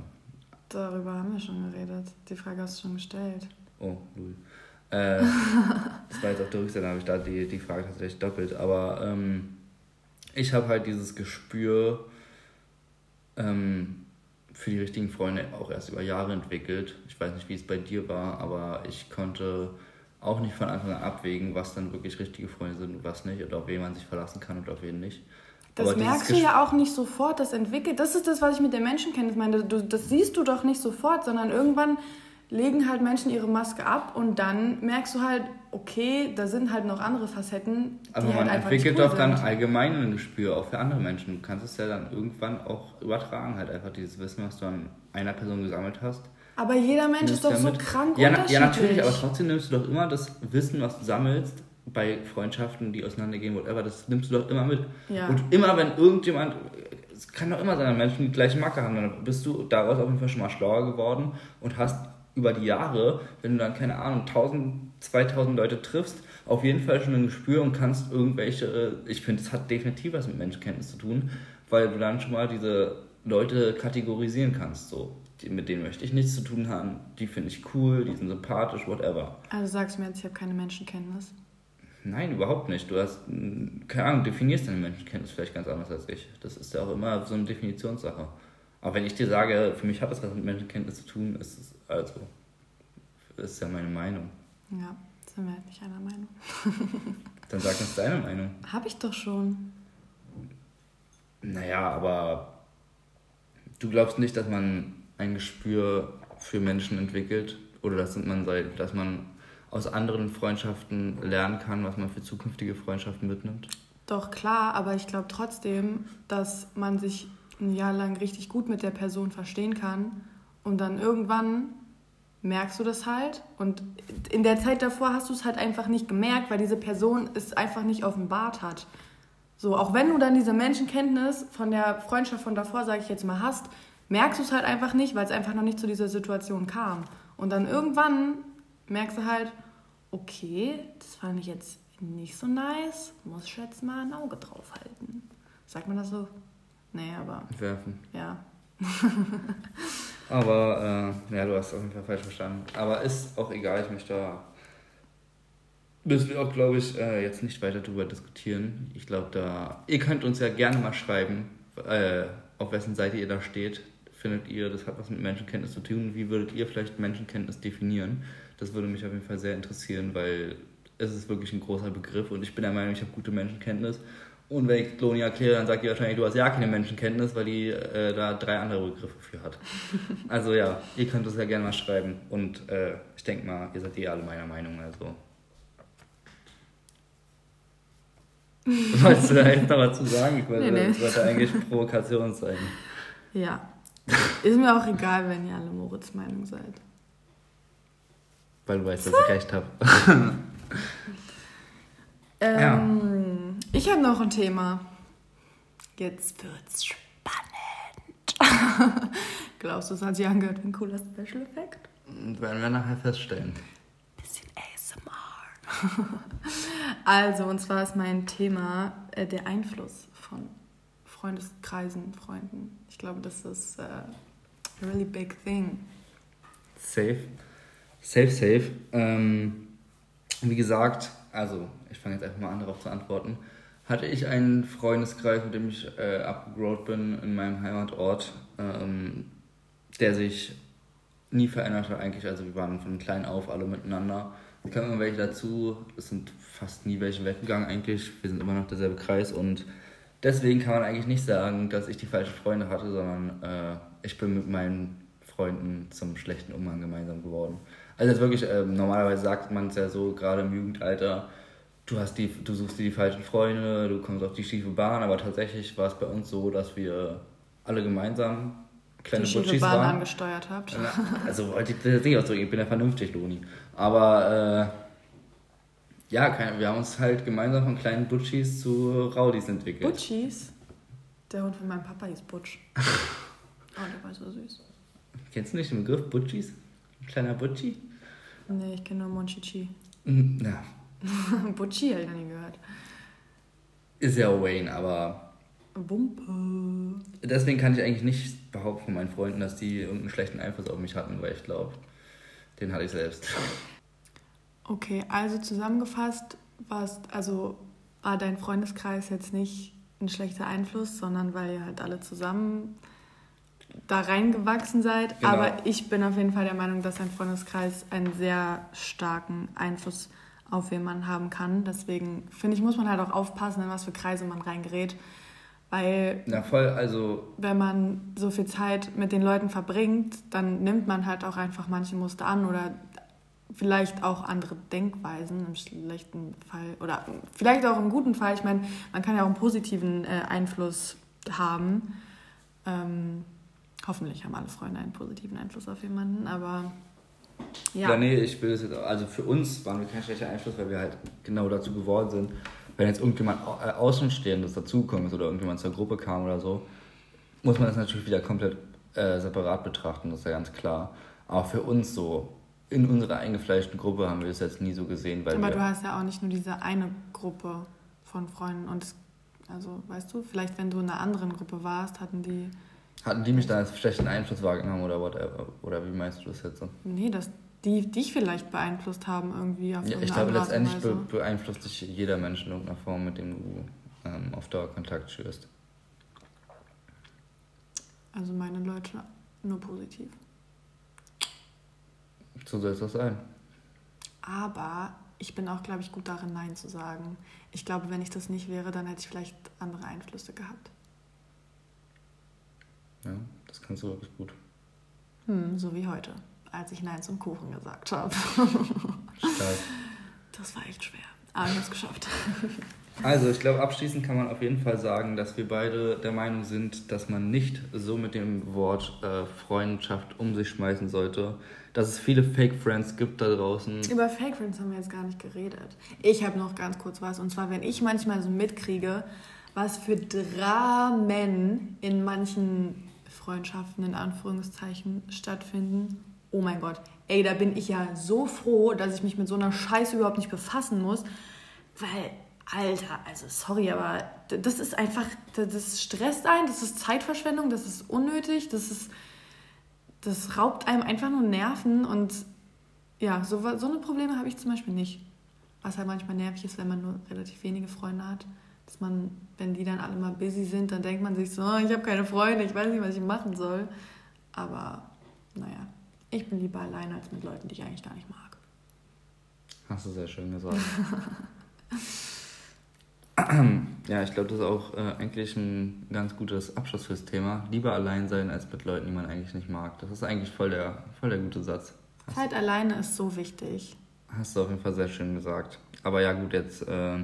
Speaker 1: Darüber haben wir schon geredet. Die Frage hast du schon gestellt.
Speaker 2: Oh, null. Äh, das war jetzt auf der Rückseite, habe ich da die, die Frage tatsächlich doppelt. Aber ähm, ich habe halt dieses Gespür, ähm, für die richtigen Freunde auch erst über Jahre entwickelt. Ich weiß nicht, wie es bei dir war, aber ich konnte auch nicht von Anfang an abwägen, was dann wirklich richtige Freunde sind und was nicht, oder auf wen man sich verlassen kann und auf wen nicht.
Speaker 1: Das aber merkst du ja auch nicht sofort, das entwickelt. Das ist das, was ich mit der Menschenkenntnis meine. Du, das siehst du doch nicht sofort, sondern irgendwann legen halt Menschen ihre Maske ab und dann merkst du halt, okay, da sind halt noch andere Facetten. Aber
Speaker 2: man halt entwickelt doch dann allgemein ein Gespür auch für andere Menschen. Du kannst es ja dann irgendwann auch übertragen, halt einfach dieses Wissen, was du an einer Person gesammelt hast.
Speaker 1: Aber jeder Mensch ist doch so krank
Speaker 2: ja, na, ja, natürlich, aber trotzdem nimmst du doch immer das Wissen, was du sammelst, bei Freundschaften, die auseinandergehen, whatever, das nimmst du doch immer mit. Ja. Und immer, wenn irgendjemand, es kann doch immer sein, Menschen die gleiche Macke haben, dann bist du daraus auf jeden Fall schon mal schlauer geworden und hast über die Jahre, wenn du dann, keine Ahnung, 1000, 2000 Leute triffst, auf jeden Fall schon ein Gespür und kannst irgendwelche, äh, ich finde, es hat definitiv was mit Menschenkenntnis zu tun, weil du dann schon mal diese Leute kategorisieren kannst, so. Die, mit denen möchte ich nichts zu tun haben, die finde ich cool, die sind sympathisch, whatever.
Speaker 1: Also sagst du mir jetzt, ich habe keine Menschenkenntnis?
Speaker 2: Nein, überhaupt nicht. Du hast, keine Ahnung, definierst deine Menschenkenntnis vielleicht ganz anders als ich. Das ist ja auch immer so eine Definitionssache. Aber wenn ich dir sage, für mich hat das was mit Menschenkenntnis zu tun, ist es also, ist ja meine Meinung.
Speaker 1: Ja, sind wir halt nicht einer Meinung.
Speaker 2: Dann sag uns deine Meinung.
Speaker 1: Hab ich doch schon.
Speaker 2: Naja, aber du glaubst nicht, dass man ein Gespür für Menschen entwickelt oder dass man, dass man aus anderen Freundschaften lernen kann, was man für zukünftige Freundschaften mitnimmt?
Speaker 1: Doch, klar, aber ich glaube trotzdem, dass man sich ein Jahr lang richtig gut mit der Person verstehen kann und dann irgendwann merkst du das halt und in der Zeit davor hast du es halt einfach nicht gemerkt, weil diese Person es einfach nicht offenbart hat. So, auch wenn du dann diese Menschenkenntnis von der Freundschaft von davor, sage ich jetzt mal, hast, merkst du es halt einfach nicht, weil es einfach noch nicht zu dieser Situation kam. Und dann irgendwann merkst du halt, okay, das fand ich jetzt nicht so nice, muss ich jetzt mal ein Auge drauf halten. Sagt man das so? Nee, aber.
Speaker 2: Werfen.
Speaker 1: Ja.
Speaker 2: aber, äh, ja, du hast auf jeden Fall falsch verstanden. Aber ist auch egal, ich möchte da. Müssen wir auch, glaube ich, äh, jetzt nicht weiter darüber diskutieren. Ich glaube, da. Ihr könnt uns ja gerne mal schreiben, äh, auf wessen Seite ihr da steht. Findet ihr, das hat was mit Menschenkenntnis zu tun? Wie würdet ihr vielleicht Menschenkenntnis definieren? Das würde mich auf jeden Fall sehr interessieren, weil es ist wirklich ein großer Begriff und ich bin der Meinung, ich habe gute Menschenkenntnis und wenn ich Kloni erkläre, dann sagt die wahrscheinlich, du hast ja keine Menschenkenntnis, weil die äh, da drei andere Begriffe für hat. Also ja, ihr könnt es ja gerne mal schreiben. Und äh, ich denke mal, ihr seid eh alle meiner Meinung. Also. Wolltest du da jetzt noch was zu sagen? Ich wollte, nee, nee. wollte eigentlich Provokation zeigen.
Speaker 1: Ja, Ist mir auch egal, wenn ihr alle Moritz Meinung seid.
Speaker 2: Weil du weißt, dass ich recht habe.
Speaker 1: ähm, ja. Ich habe noch ein Thema. Jetzt wird's spannend. Glaubst du, es hat sich angehört wie ein cooler Special Effekt?
Speaker 2: Werden wir nachher feststellen.
Speaker 1: Bisschen ASMR. also, und zwar ist mein Thema äh, der Einfluss von Freundeskreisen, Freunden. Ich glaube, das ist äh, a really big thing.
Speaker 2: Safe. Safe, safe. Ähm, wie gesagt, also ich fange jetzt einfach mal an, darauf zu antworten. Hatte ich einen Freundeskreis, mit dem ich äh, abgegrowt bin in meinem Heimatort, ähm, der sich nie verändert hat eigentlich. Also wir waren von klein auf alle miteinander. Es kamen immer welche dazu, es sind fast nie welche weggegangen eigentlich. Wir sind immer noch derselbe Kreis und deswegen kann man eigentlich nicht sagen, dass ich die falschen Freunde hatte, sondern äh, ich bin mit meinen Freunden zum schlechten Umgang gemeinsam geworden. Also jetzt wirklich, äh, normalerweise sagt man es ja so, gerade im Jugendalter, du hast die, du suchst dir die falschen Freunde, du kommst auf die schiefe Bahn, aber tatsächlich war es bei uns so, dass wir alle gemeinsam kleine die Butchis Bahn waren. angesteuert habt. Also wollte ich das nicht ausdrücken, ich bin ja vernünftig, Loni. Aber äh, ja, wir haben uns halt gemeinsam von kleinen Butchis zu Raudis entwickelt.
Speaker 1: Butchis? Der Hund von meinem Papa hieß Butch. oh, der war so süß.
Speaker 2: Kennst du nicht den Begriff Butchis? Kleiner Butchi?
Speaker 1: Nee, ich kenne nur Monchichi.
Speaker 2: Hm, ja.
Speaker 1: Butchi habe ich noch nie gehört.
Speaker 2: Ist ja Wayne, aber.
Speaker 1: Wumpe.
Speaker 2: Deswegen kann ich eigentlich nicht behaupten von meinen Freunden, dass die irgendeinen schlechten Einfluss auf mich hatten, weil ich glaube, den hatte ich selbst.
Speaker 1: Okay, also zusammengefasst warst, also war dein Freundeskreis jetzt nicht ein schlechter Einfluss, sondern weil ihr halt alle zusammen da reingewachsen seid. Genau. Aber ich bin auf jeden Fall der Meinung, dass ein Freundeskreis einen sehr starken Einfluss auf wen man haben kann. Deswegen finde ich, muss man halt auch aufpassen, in was für Kreise man reingerät. Weil,
Speaker 2: Na voll, also.
Speaker 1: Wenn man so viel Zeit mit den Leuten verbringt, dann nimmt man halt auch einfach manche Muster an oder vielleicht auch andere Denkweisen im schlechten Fall oder vielleicht auch im guten Fall. Ich meine, man kann ja auch einen positiven äh, Einfluss haben. Ähm, Hoffentlich haben alle Freunde einen positiven Einfluss auf jemanden, aber
Speaker 2: ja. Ja, nee, ich will es jetzt, also für uns waren wir kein schlechter Einfluss, weil wir halt genau dazu geworden sind. Wenn jetzt irgendjemand äh, Außenstehendes dazukommt oder irgendjemand zur Gruppe kam oder so, muss man das natürlich wieder komplett äh, separat betrachten, das ist ja ganz klar. Aber für uns so, in unserer eingefleischten Gruppe haben wir es jetzt nie so gesehen.
Speaker 1: Weil Aber du hast ja auch nicht nur diese eine Gruppe von Freunden und also weißt du, vielleicht wenn du in einer anderen Gruppe warst, hatten die
Speaker 2: hatten die mich da als schlechten Einfluss wahrgenommen oder whatever? Oder wie meinst du das jetzt so?
Speaker 1: Nee, dass die dich vielleicht beeinflusst haben irgendwie auf
Speaker 2: ja, Ich glaube, letztendlich be beeinflusst dich jeder Mensch in irgendeiner Form, mit dem du ähm, auf Dauer Kontakt schürst.
Speaker 1: Also meine Leute nur positiv.
Speaker 2: So soll es auch sein.
Speaker 1: Aber ich bin auch, glaube ich, gut darin, Nein zu sagen. Ich glaube, wenn ich das nicht wäre, dann hätte ich vielleicht andere Einflüsse gehabt.
Speaker 2: Ja, das kannst du wirklich gut.
Speaker 1: Hm, so wie heute, als ich Nein zum Kuchen gesagt habe.
Speaker 2: Stark.
Speaker 1: Das war echt schwer, aber ich habe es geschafft.
Speaker 2: Also, ich glaube, abschließend kann man auf jeden Fall sagen, dass wir beide der Meinung sind, dass man nicht so mit dem Wort äh, Freundschaft um sich schmeißen sollte. Dass es viele Fake Friends gibt da draußen.
Speaker 1: Über Fake Friends haben wir jetzt gar nicht geredet. Ich habe noch ganz kurz was. Und zwar, wenn ich manchmal so mitkriege, was für Dramen in manchen Freundschaften in Anführungszeichen stattfinden. Oh mein Gott, ey, da bin ich ja so froh, dass ich mich mit so einer Scheiße überhaupt nicht befassen muss, weil, Alter, also sorry, aber das ist einfach, das stresst einen, das ist Zeitverschwendung, das ist unnötig, das ist, das raubt einem einfach nur Nerven und ja, so, so eine Probleme habe ich zum Beispiel nicht. Was halt manchmal nervig ist, wenn man nur relativ wenige Freunde hat dass man, wenn die dann alle mal busy sind, dann denkt man sich so, oh, ich habe keine Freunde, ich weiß nicht, was ich machen soll. Aber naja, ich bin lieber alleine als mit Leuten, die ich eigentlich gar nicht mag.
Speaker 2: Hast du sehr schön gesagt. ja, ich glaube, das ist auch äh, eigentlich ein ganz gutes Abschluss fürs Thema. Lieber allein sein als mit Leuten, die man eigentlich nicht mag. Das ist eigentlich voll der, voll der gute Satz.
Speaker 1: Zeit alleine ist so wichtig.
Speaker 2: Hast du auf jeden Fall sehr schön gesagt. Aber ja, gut, jetzt. Äh,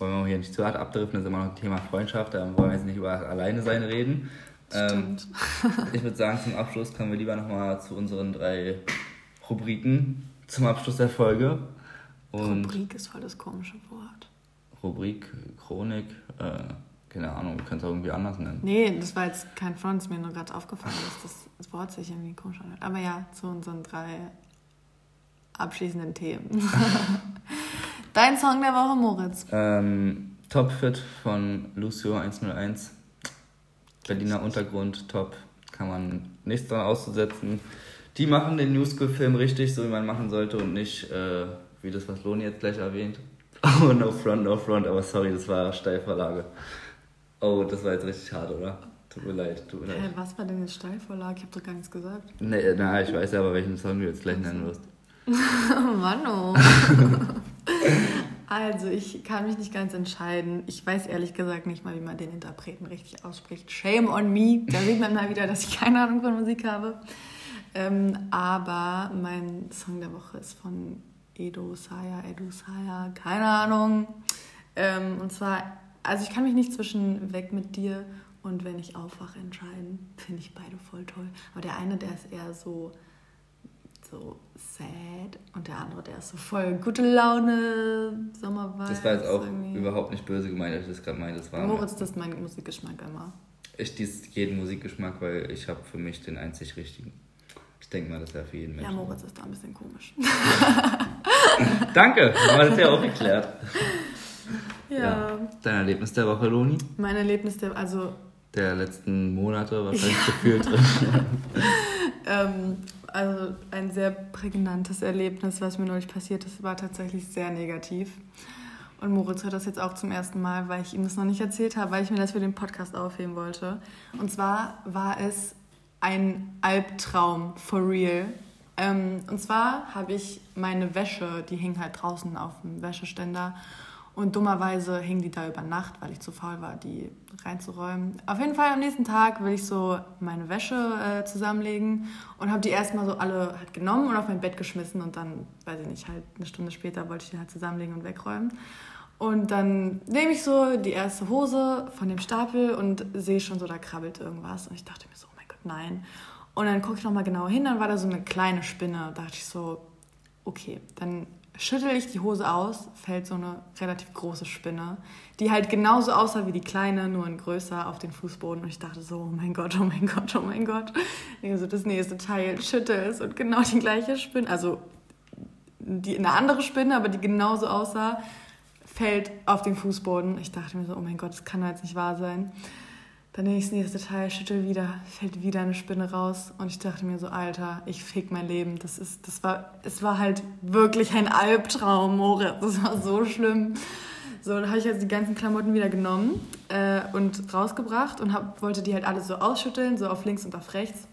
Speaker 2: wollen wir hier nicht zu hart abdriften, das ist immer noch ein Thema Freundschaft, da wollen wir jetzt nicht über alleine sein reden. Stimmt. Ähm, ich würde sagen, zum Abschluss kommen wir lieber nochmal zu unseren drei Rubriken zum Abschluss der Folge.
Speaker 1: Und Rubrik ist voll das komische Wort.
Speaker 2: Rubrik, Chronik, äh, keine Ahnung, du kannst auch irgendwie anders nennen.
Speaker 1: Nee, das war jetzt kein Front, ist mir nur gerade aufgefallen, dass das, das Wort sich irgendwie komisch anhört. Aber ja, zu unseren drei abschließenden Themen. Dein Song der Woche, Moritz.
Speaker 2: Ähm, Top Fit von Lucio 101. Berliner Untergrund, top. Kann man nichts dran auszusetzen. Die machen den New School-Film richtig, so wie man machen sollte und nicht, äh, wie das, was Loni jetzt gleich erwähnt. Oh, no front, no front, aber sorry, das war Steilvorlage. Oh, das war jetzt richtig hart, oder? Tut mir leid, tut mir leid.
Speaker 1: Hä, was war denn jetzt Steilvorlage? Ich hab doch gar nichts gesagt.
Speaker 2: Nee, na, ich weiß ja aber, welchen Song du jetzt gleich nennen wirst.
Speaker 1: Mann, oh. also, ich kann mich nicht ganz entscheiden. Ich weiß ehrlich gesagt nicht mal, wie man den Interpreten richtig ausspricht. Shame on me. Da sieht man mal wieder, dass ich keine Ahnung von Musik habe. Ähm, aber mein Song der Woche ist von Edo Saya, Edo Saya, keine Ahnung. Ähm, und zwar, also ich kann mich nicht zwischen Weg mit dir und Wenn ich aufwache entscheiden. Finde ich beide voll toll. Aber der eine, der ist eher so so sad und der andere, der ist so voll gute Laune, Sommerwein.
Speaker 2: Das war jetzt auch irgendwie. überhaupt nicht böse gemeint, als ich das gerade meinte. Das war
Speaker 1: Moritz, das ist mein Musikgeschmack immer.
Speaker 2: Ich dies jeden Musikgeschmack, weil ich habe für mich den einzig richtigen. Ich denke mal, das wäre für jeden
Speaker 1: Menschen. Ja, Moritz ist da ein bisschen komisch.
Speaker 2: Danke, haben wir das ja auch geklärt. Ja. ja. Dein Erlebnis der Woche, Loni?
Speaker 1: Mein Erlebnis der, also...
Speaker 2: Der letzten Monate wahrscheinlich gefühlt.
Speaker 1: ähm, also ein sehr prägnantes Erlebnis, was mir neulich passiert ist, war tatsächlich sehr negativ. Und Moritz hört das jetzt auch zum ersten Mal, weil ich ihm das noch nicht erzählt habe, weil ich mir das für den Podcast aufheben wollte. Und zwar war es ein Albtraum, for real. Ähm, und zwar habe ich meine Wäsche, die hing halt draußen auf dem Wäscheständer. Und dummerweise hing die da über Nacht, weil ich zu faul war, die reinzuräumen. Auf jeden Fall am nächsten Tag will ich so meine Wäsche äh, zusammenlegen und habe die erstmal so alle halt genommen und auf mein Bett geschmissen und dann, weiß ich nicht, halt eine Stunde später wollte ich die halt zusammenlegen und wegräumen. Und dann nehme ich so die erste Hose von dem Stapel und sehe schon so, da krabbelt irgendwas. Und ich dachte mir so, oh mein Gott, nein. Und dann gucke ich nochmal genau hin, dann war da so eine kleine Spinne. Da dachte ich so, okay, dann schüttel ich die Hose aus, fällt so eine relativ große Spinne, die halt genauso aussah wie die kleine, nur in größer auf den Fußboden. Und ich dachte so, oh mein Gott, oh mein Gott, oh mein Gott. Also das nächste Teil schüttel es und genau die gleiche Spinne, also die, eine andere Spinne, aber die genauso aussah, fällt auf den Fußboden. Ich dachte mir so, oh mein Gott, das kann jetzt nicht wahr sein. Dann nehme ich das nächste Teil, schüttel wieder, fällt wieder eine Spinne raus. Und ich dachte mir so, Alter, ich fick mein Leben. Das ist, das war, es war halt wirklich ein Albtraum, Moritz. Das war so schlimm. So, dann habe ich jetzt die ganzen Klamotten wieder genommen äh, und rausgebracht und hab, wollte die halt alle so ausschütteln, so auf links und auf rechts.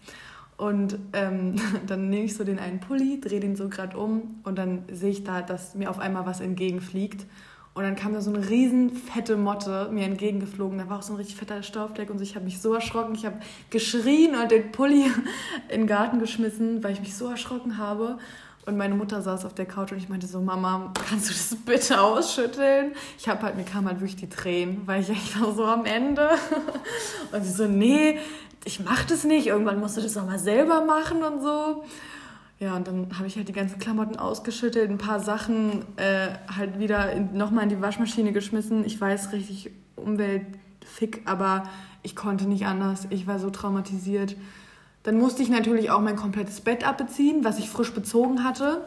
Speaker 1: Und ähm, dann nehme ich so den einen Pulli, drehe den so gerade um und dann sehe ich da, dass mir auf einmal was entgegenfliegt. Und dann kam da so eine riesen fette Motte mir entgegengeflogen. Da war auch so ein richtig fetter Staubfleck und ich habe mich so erschrocken. Ich habe geschrien und den Pulli in den Garten geschmissen, weil ich mich so erschrocken habe. Und meine Mutter saß auf der Couch und ich meinte so, Mama, kannst du das bitte ausschütteln? Ich habe halt, mir kam halt wirklich die Tränen, weil ich echt war so am Ende. Und sie so, nee, ich mach das nicht. Irgendwann musst du das auch mal selber machen und so. Ja, und dann habe ich halt die ganzen Klamotten ausgeschüttelt, ein paar Sachen äh, halt wieder nochmal in die Waschmaschine geschmissen. Ich weiß, richtig umweltfick, aber ich konnte nicht anders. Ich war so traumatisiert. Dann musste ich natürlich auch mein komplettes Bett abbeziehen, was ich frisch bezogen hatte.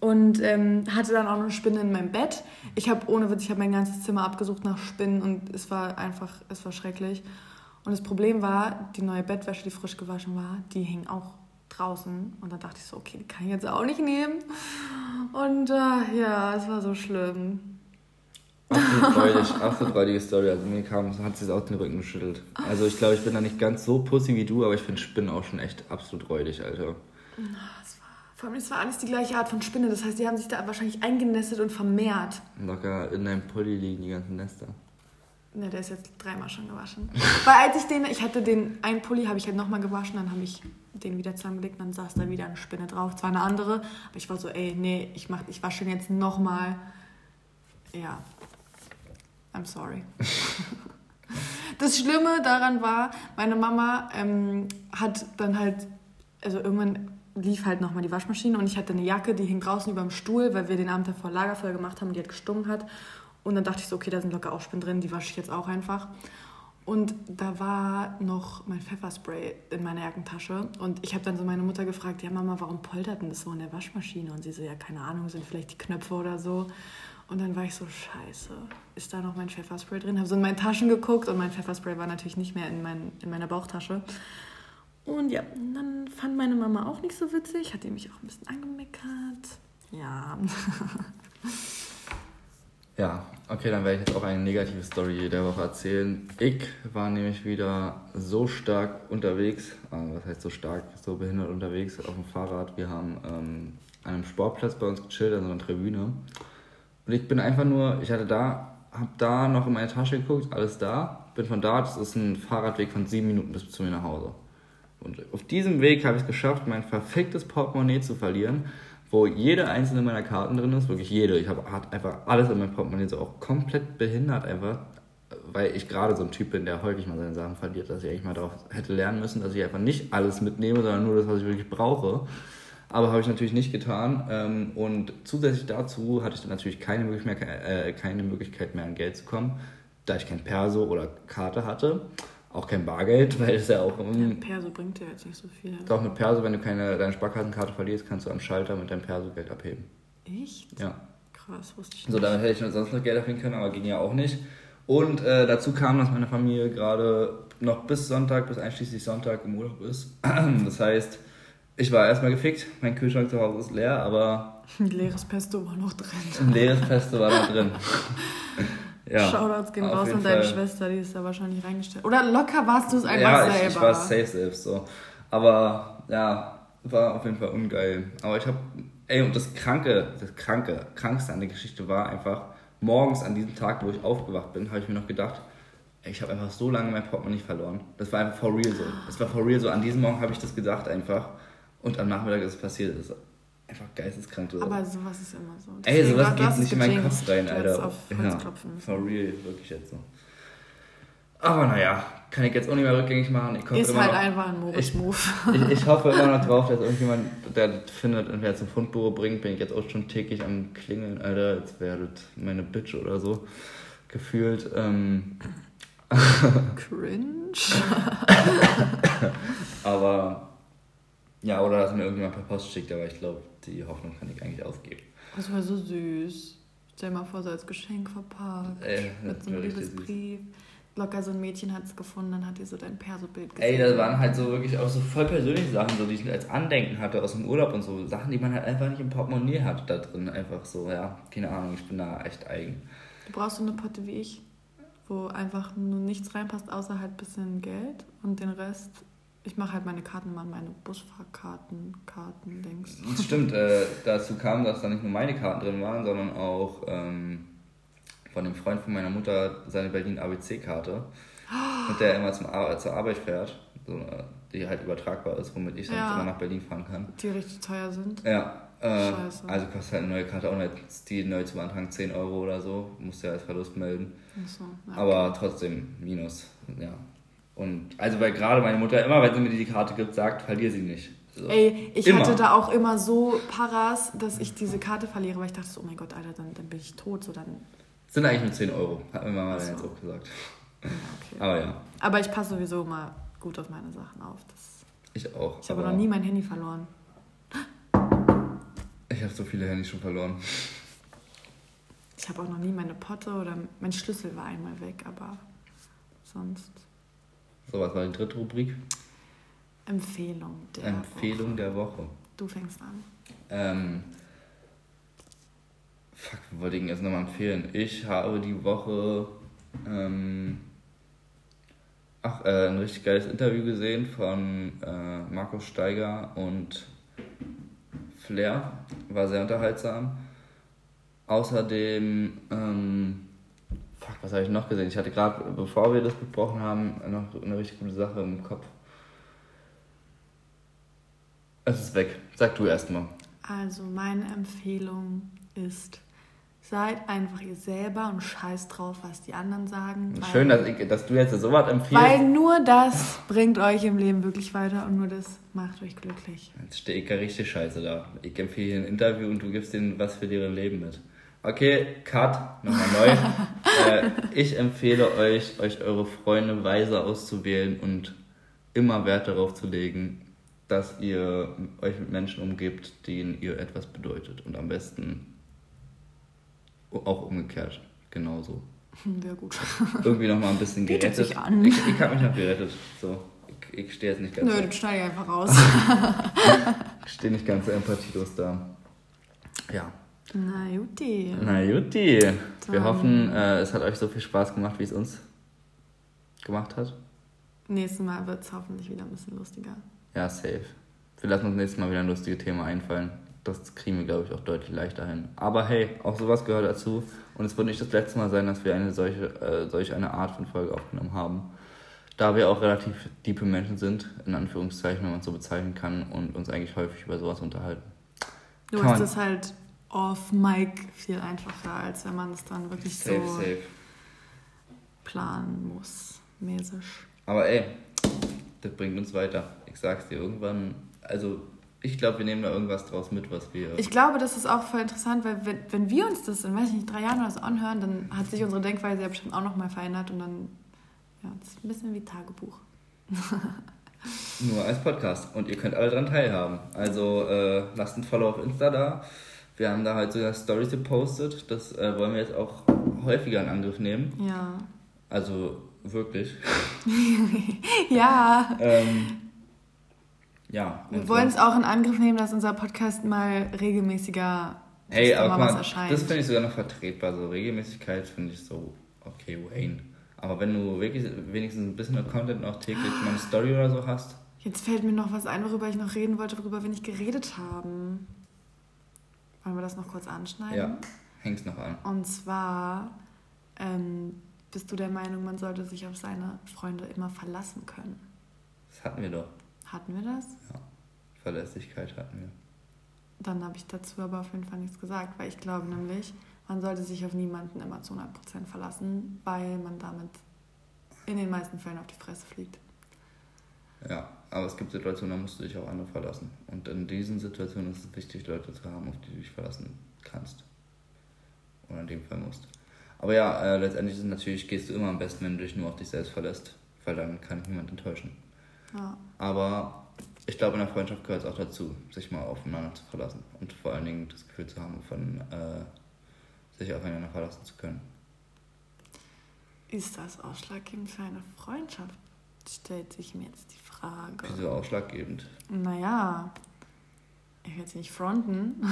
Speaker 1: Und ähm, hatte dann auch eine Spinne in meinem Bett. Ich habe ohne Witz, ich habe mein ganzes Zimmer abgesucht nach Spinnen und es war einfach, es war schrecklich. Und das Problem war, die neue Bettwäsche, die frisch gewaschen war, die hing auch draußen. Und dann dachte ich so, okay, die kann ich jetzt auch nicht nehmen. Und äh, ja, es war so schlimm.
Speaker 2: Absolut freudig, absolut freudige Story. Also mir kam, hat sie es auch den Rücken geschüttelt. Also ich glaube, ich bin da nicht ganz so pussy wie du, aber ich finde Spinnen auch schon echt absolut räudig, Alter.
Speaker 1: Es war, vor allem, es war alles die gleiche Art von Spinne. Das heißt, die haben sich da wahrscheinlich eingenestet und vermehrt.
Speaker 2: Locker in deinem Pulli liegen die ganzen Nester.
Speaker 1: Ne, der ist jetzt dreimal schon gewaschen. Weil als ich den, ich hatte den einen Pulli, habe ich halt nochmal gewaschen, dann habe ich den wieder zusammengelegt, dann saß da wieder eine Spinne drauf. Zwar eine andere, aber ich war so, ey, nee, ich, mach, ich wasche den jetzt nochmal. Ja, I'm sorry. Das Schlimme daran war, meine Mama ähm, hat dann halt, also irgendwann lief halt nochmal die Waschmaschine und ich hatte eine Jacke, die hing draußen über dem Stuhl, weil wir den Abend davor Lagerfeuer gemacht haben und die hat gestunken hat. Und dann dachte ich so, okay, da sind locker Aufspinnen drin, die wasche ich jetzt auch einfach. Und da war noch mein Pfefferspray in meiner Jackentasche. Und ich habe dann so meine Mutter gefragt, ja Mama, warum poltert denn das so in der Waschmaschine? Und sie so, ja, keine Ahnung, sind vielleicht die Knöpfe oder so. Und dann war ich so, scheiße, ist da noch mein Pfefferspray drin? Habe so in meine Taschen geguckt und mein Pfefferspray war natürlich nicht mehr in, mein, in meiner Bauchtasche. Und ja, dann fand meine Mama auch nicht so witzig, hat die mich auch ein bisschen angemeckert. Ja.
Speaker 2: Ja, okay, dann werde ich jetzt auch eine negative Story der Woche erzählen. Ich war nämlich wieder so stark unterwegs, also was heißt so stark, so behindert unterwegs auf dem Fahrrad. Wir haben ähm, an einem Sportplatz bei uns gechillt, an so einer Tribüne. Und ich bin einfach nur, ich hatte da, hab da noch in meine Tasche geguckt, alles da. Bin von da, das ist ein Fahrradweg von sieben Minuten bis zu mir nach Hause. Und auf diesem Weg habe ich es geschafft, mein verficktes Portemonnaie zu verlieren wo jede einzelne meiner Karten drin ist, wirklich jede. Ich habe einfach alles in meinem Portemonnaie so auch komplett behindert einfach, weil ich gerade so ein Typ bin, der häufig mal seine Sachen verliert, dass ich eigentlich mal darauf hätte lernen müssen, dass ich einfach nicht alles mitnehme, sondern nur das, was ich wirklich brauche. Aber habe ich natürlich nicht getan. Ähm, und zusätzlich dazu hatte ich dann natürlich keine Möglichkeit mehr, äh, keine Möglichkeit mehr an Geld zu kommen, da ich kein Perso oder Karte hatte auch kein Bargeld, weil es ja auch. Um,
Speaker 1: ja, Perso bringt ja jetzt nicht so viel.
Speaker 2: Doch mit Perso, wenn du keine, deine Sparkassenkarte verlierst, kannst du am Schalter mit deinem Perso Geld abheben.
Speaker 1: Echt?
Speaker 2: Ja.
Speaker 1: Krass, wusste ich
Speaker 2: nicht. So, damit hätte ich sonst noch Geld abheben können, aber ging ja auch nicht. Und äh, dazu kam, dass meine Familie gerade noch bis Sonntag, bis einschließlich Sonntag im Urlaub ist. Das heißt, ich war erstmal gefickt, mein Kühlschrank zu Hause ist leer, aber.
Speaker 1: Ein leeres Pesto war noch drin.
Speaker 2: Ein leeres Pesto war noch drin.
Speaker 1: Ja, Shoutouts gehen raus an deine Fall. Schwester, die ist da wahrscheinlich reingestellt. Oder locker warst du es einfach
Speaker 2: ja, selber. Ja, ich, ich war safe selbst so. Aber ja, war auf jeden Fall ungeil. Aber ich habe, ey, und das Kranke, das Kranke, Krankste an der Geschichte war einfach, morgens an diesem Tag, wo ich aufgewacht bin, habe ich mir noch gedacht, ey, ich habe einfach so lange mein Portemonnaie verloren. Das war einfach for real so. Das war for real so. An diesem Morgen habe ich das gedacht einfach. Und am Nachmittag ist es passiert. Das einfach geisteskrank.
Speaker 1: So. Aber sowas ist immer so.
Speaker 2: Deswegen Ey, sowas geht nicht in meinen Kopf rein, Alter. Auf ja, for real, wirklich jetzt so. Aber naja, kann ich jetzt auch nicht mehr rückgängig machen. Ich
Speaker 1: ist halt noch, einfach ein Moritz-Move.
Speaker 2: Ich, ich, ich, hoffe immer noch drauf, dass irgendjemand, der das findet und wer zum Fundbüro bringt, bin ich jetzt auch schon täglich am Klingeln, Alter. Jetzt werdet meine Bitch oder so gefühlt. Ähm.
Speaker 1: Cringe.
Speaker 2: Aber ja, oder dass mir irgendjemand per Post schickt, aber ich glaube, die Hoffnung kann ich eigentlich aufgeben.
Speaker 1: Das war so süß. Stell dir mal vor, so als Geschenk verpackt. Ey, mit so einem Liebesbrief. Locker so ein Mädchen hat es gefunden, dann hat ihr so dein Perso-Bild
Speaker 2: gesehen. Ey, das waren halt so wirklich auch so voll persönliche Sachen, so die ich als Andenken hatte aus dem Urlaub und so. Sachen, die man halt einfach nicht im Portemonnaie hat da drin. Einfach so, ja. Keine Ahnung, ich bin da echt eigen.
Speaker 1: Du brauchst so eine Potte wie ich, wo einfach nur nichts reinpasst, außer halt ein bisschen Geld und den Rest ich mache halt meine Karten mal meine Busfahrkarten, Karten, Dings.
Speaker 2: Das stimmt, äh, dazu kam, dass da nicht nur meine Karten drin waren, sondern auch ähm, von dem Freund von meiner Mutter seine Berlin ABC-Karte, mit der er immer zum Ar zur Arbeit fährt, so, die halt übertragbar ist, womit ich sonst ja, immer nach Berlin fahren kann.
Speaker 1: Die richtig teuer sind.
Speaker 2: Ja. Äh, Scheiße. Also kostet halt eine neue Karte auch nicht, die neu zum Anfang 10 Euro oder so, musst du ja als Verlust melden. Ach so, ja, Aber okay. trotzdem, Minus, ja. Und also, weil gerade meine Mutter immer, wenn sie mir die Karte gibt, sagt, verlier sie nicht.
Speaker 1: So. Ey, ich immer. hatte da auch immer so Paras, dass ich diese Karte verliere, weil ich dachte so, oh mein Gott, Alter, dann, dann bin ich tot. So dann
Speaker 2: Sind eigentlich nur 10 Euro, hat mir Mama so. jetzt auch gesagt.
Speaker 1: Okay. Aber ja. Aber ich passe sowieso mal gut auf meine Sachen auf. Das
Speaker 2: ich auch.
Speaker 1: Ich habe noch nie mein Handy verloren.
Speaker 2: Ich habe so viele Handys schon verloren.
Speaker 1: Ich habe auch noch nie meine Potte oder mein Schlüssel war einmal weg, aber sonst.
Speaker 2: So, was war die dritte Rubrik?
Speaker 1: Empfehlung
Speaker 2: der Empfehlung Woche. der Woche.
Speaker 1: Du fängst an.
Speaker 2: Ähm, fuck, wollte ich ihn jetzt nochmal empfehlen? Ich habe die Woche ähm, ach, äh, ein richtig geiles Interview gesehen von äh, Markus Steiger und Flair. War sehr unterhaltsam. Außerdem ähm, Fuck, was habe ich noch gesehen? Ich hatte gerade, bevor wir das besprochen haben, noch eine richtig gute Sache im Kopf. Es ist weg. Sag du erst mal.
Speaker 1: Also, meine Empfehlung ist Seid einfach ihr selber und scheiß drauf, was die anderen sagen.
Speaker 2: Schön, dass, ich, dass du jetzt so was empfiehlst.
Speaker 1: Weil nur das bringt euch im Leben wirklich weiter und nur das macht euch glücklich.
Speaker 2: Jetzt stehe ich ja richtig scheiße da. Ich empfehle hier ein Interview und du gibst denen was für deren Leben mit. Okay, Cut, nochmal neu. äh, ich empfehle euch, euch eure Freunde weise auszuwählen und immer Wert darauf zu legen, dass ihr euch mit Menschen umgebt, denen ihr etwas bedeutet. Und am besten auch umgekehrt, genauso.
Speaker 1: Ja, gut.
Speaker 2: Irgendwie nochmal ein bisschen gerettet. Sich an. Ich, ich habe mich noch gerettet. So, ich, ich stehe jetzt nicht ganz.
Speaker 1: Nö, du schneide ich einfach raus.
Speaker 2: ich stehe nicht ganz so empathielos da. Ja.
Speaker 1: Na Juti.
Speaker 2: Na Juti. Wir hoffen, äh, es hat euch so viel Spaß gemacht, wie es uns gemacht hat.
Speaker 1: Nächstes Mal wird es hoffentlich wieder ein bisschen lustiger.
Speaker 2: Ja, safe. Wir lassen uns nächstes Mal wieder ein lustiges Thema einfallen das kriegen wir, glaube ich, auch deutlich leichter hin. Aber hey, auch sowas gehört dazu. Und es wird nicht das letzte Mal sein, dass wir eine solche, äh, solch eine Art von Folge aufgenommen haben. Da wir auch relativ diepe Menschen sind, in Anführungszeichen, wenn man es so bezeichnen kann, und uns eigentlich häufig über sowas unterhalten.
Speaker 1: Du hast es halt off Mic viel einfacher, als wenn man es dann wirklich safe, so safe. planen muss, mäßig.
Speaker 2: Aber ey, das bringt uns weiter. Ich sag's dir, irgendwann, also ich glaube, wir nehmen da irgendwas draus mit, was wir.
Speaker 1: Ich glaube, das ist auch voll interessant, weil wenn, wenn wir uns das in, weiß ich nicht, drei Jahren oder so anhören, dann hat sich unsere Denkweise ja bestimmt auch nochmal verändert und dann, ja, das ist ein bisschen wie Tagebuch.
Speaker 2: Nur als Podcast und ihr könnt alle dran teilhaben. Also äh, lasst ein Follow auf Insta da. Wir haben da halt sogar Stories gepostet. Das äh, wollen wir jetzt auch häufiger in Angriff nehmen.
Speaker 1: Ja.
Speaker 2: Also wirklich.
Speaker 1: ja.
Speaker 2: ähm, ja.
Speaker 1: Wir wollen es auch in Angriff nehmen, dass unser Podcast mal regelmäßiger
Speaker 2: Hey, aber mal, das finde ich sogar noch vertretbar. So Regelmäßigkeit finde ich so, okay, Wayne. Aber wenn du wirklich wenigstens ein bisschen Content noch täglich mal eine Story oder so hast.
Speaker 1: Jetzt fällt mir noch was ein, worüber ich noch reden wollte, worüber wir nicht geredet haben. Wollen wir das noch kurz anschneiden?
Speaker 2: Ja, häng's noch an.
Speaker 1: Und zwar ähm, bist du der Meinung, man sollte sich auf seine Freunde immer verlassen können?
Speaker 2: Das hatten wir doch.
Speaker 1: Hatten wir das?
Speaker 2: Ja, Verlässlichkeit hatten wir.
Speaker 1: Dann habe ich dazu aber auf jeden Fall nichts gesagt, weil ich glaube nämlich, man sollte sich auf niemanden immer zu 100% verlassen, weil man damit in den meisten Fällen auf die Fresse fliegt.
Speaker 2: Ja, aber es gibt Situationen, da musst du dich auf andere verlassen. Und in diesen Situationen ist es wichtig, Leute zu haben, auf die du dich verlassen kannst. Oder in dem Fall musst. Aber ja, äh, letztendlich ist natürlich, gehst du immer am besten, wenn du dich nur auf dich selbst verlässt, weil dann kann niemand enttäuschen.
Speaker 1: Ja.
Speaker 2: Aber ich glaube, in der Freundschaft gehört es auch dazu, sich mal aufeinander zu verlassen und vor allen Dingen das Gefühl zu haben, von äh, sich aufeinander verlassen zu können.
Speaker 1: Ist das ausschlaggebend für eine Freundschaft? Stellt sich mir jetzt die Frage.
Speaker 2: Wieso ausschlaggebend?
Speaker 1: Naja, ich will jetzt nicht fronten,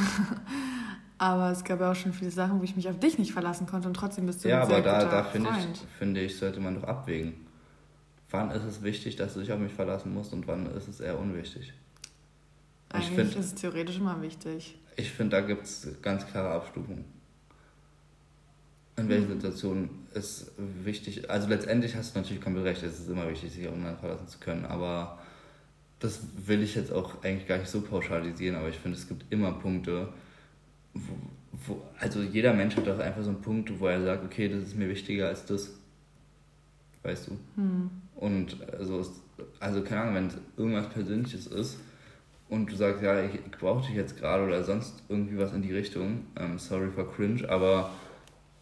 Speaker 1: aber es gab ja auch schon viele Sachen, wo ich mich auf dich nicht verlassen konnte und trotzdem bist du
Speaker 2: ja, ein sehr Ja, aber da, da finde ich, finde ich, sollte man doch abwägen wann ist es wichtig, dass du dich auf mich verlassen musst und wann ist es eher unwichtig.
Speaker 1: Eigentlich ich find, ist es theoretisch immer wichtig.
Speaker 2: Ich finde, da gibt es ganz klare Abstufungen. In welchen. Situationen ist wichtig, also letztendlich hast du natürlich komplett recht, es ist immer wichtig, sich aufeinander verlassen zu können, aber das will ich jetzt auch eigentlich gar nicht so pauschalisieren, aber ich finde, es gibt immer Punkte, wo, wo, also jeder Mensch hat doch einfach so einen Punkt, wo er sagt, okay, das ist mir wichtiger als das. Weißt du?
Speaker 1: Hm.
Speaker 2: Und also, also keine Ahnung, wenn es irgendwas Persönliches ist und du sagst, ja, ich, ich brauche dich jetzt gerade oder sonst irgendwie was in die Richtung, ähm, sorry for cringe, aber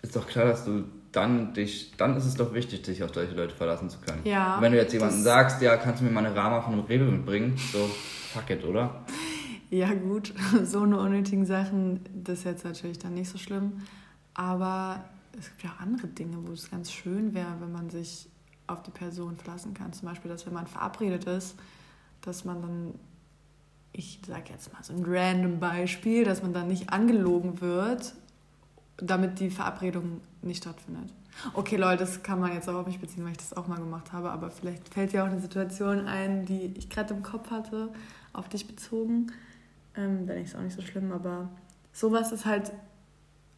Speaker 2: ist doch klar, dass du dann dich, dann ist es doch wichtig, dich auf solche Leute verlassen zu können.
Speaker 1: Ja.
Speaker 2: Und wenn du jetzt jemanden sagst, ja, kannst du mir mal eine Rama von einem Rewe mitbringen, so, fuck it, oder?
Speaker 1: Ja, gut, so eine unnötigen Sachen, das ist jetzt natürlich dann nicht so schlimm. Aber es gibt ja auch andere Dinge, wo es ganz schön wäre, wenn man sich auf die Person verlassen kann. Zum Beispiel, dass wenn man verabredet ist, dass man dann, ich sage jetzt mal so ein random Beispiel, dass man dann nicht angelogen wird, damit die Verabredung nicht stattfindet. Okay, Leute, das kann man jetzt auch auf mich beziehen, weil ich das auch mal gemacht habe, aber vielleicht fällt dir auch eine Situation ein, die ich gerade im Kopf hatte, auf dich bezogen. Ähm, dann ist es auch nicht so schlimm, aber sowas ist halt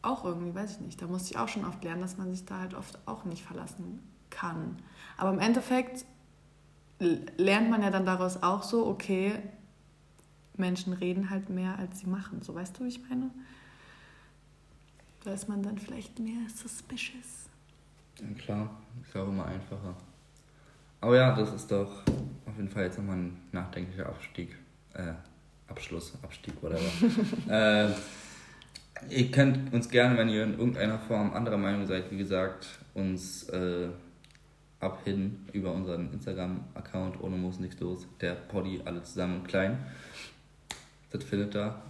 Speaker 1: auch irgendwie, weiß ich nicht, da musste ich auch schon oft lernen, dass man sich da halt oft auch nicht verlassen kann. Aber im Endeffekt lernt man ja dann daraus auch so, okay, Menschen reden halt mehr, als sie machen. So weißt du, wie ich meine? Da ist man dann vielleicht mehr suspicious.
Speaker 2: Ja, klar, ist auch immer einfacher. Aber ja, das ist doch auf jeden Fall jetzt nochmal ein nachdenklicher Abstieg. Äh, Abschluss, Abstieg, whatever. äh, ihr könnt uns gerne, wenn ihr in irgendeiner Form anderer Meinung seid, wie gesagt, uns äh, abhidden über unseren Instagram-Account ohne muss nichts los. Der Poddy, alle zusammen und klein. Das findet da.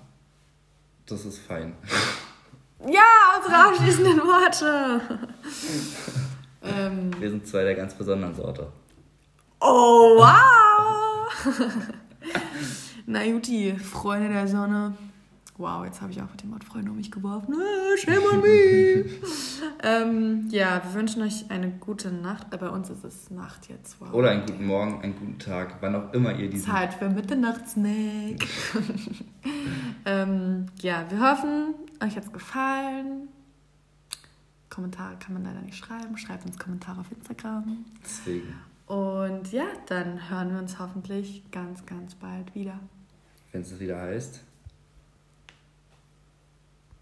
Speaker 2: Das ist fein.
Speaker 1: Ja, unsere abschließenden Worte.
Speaker 2: ähm, Wir sind zwei der ganz besonderen Sorte.
Speaker 1: Oh, wow! Na Juti, Freunde der Sonne. Wow, jetzt habe ich auch mit dem Wort Freunde um mich geworfen. Ah, shame on me! ähm, ja, wir wünschen euch eine gute Nacht. Äh, bei uns ist es Nacht jetzt.
Speaker 2: Wow. Oder einen guten Morgen, einen guten Tag, wann auch immer ihr diesen...
Speaker 1: Zeit für Mitternachtssnack. ähm, ja, wir hoffen, euch hat es gefallen. Kommentare kann man leider nicht schreiben. Schreibt uns Kommentare auf Instagram. Deswegen. Und ja, dann hören wir uns hoffentlich ganz, ganz bald wieder.
Speaker 2: Wenn es wieder heißt.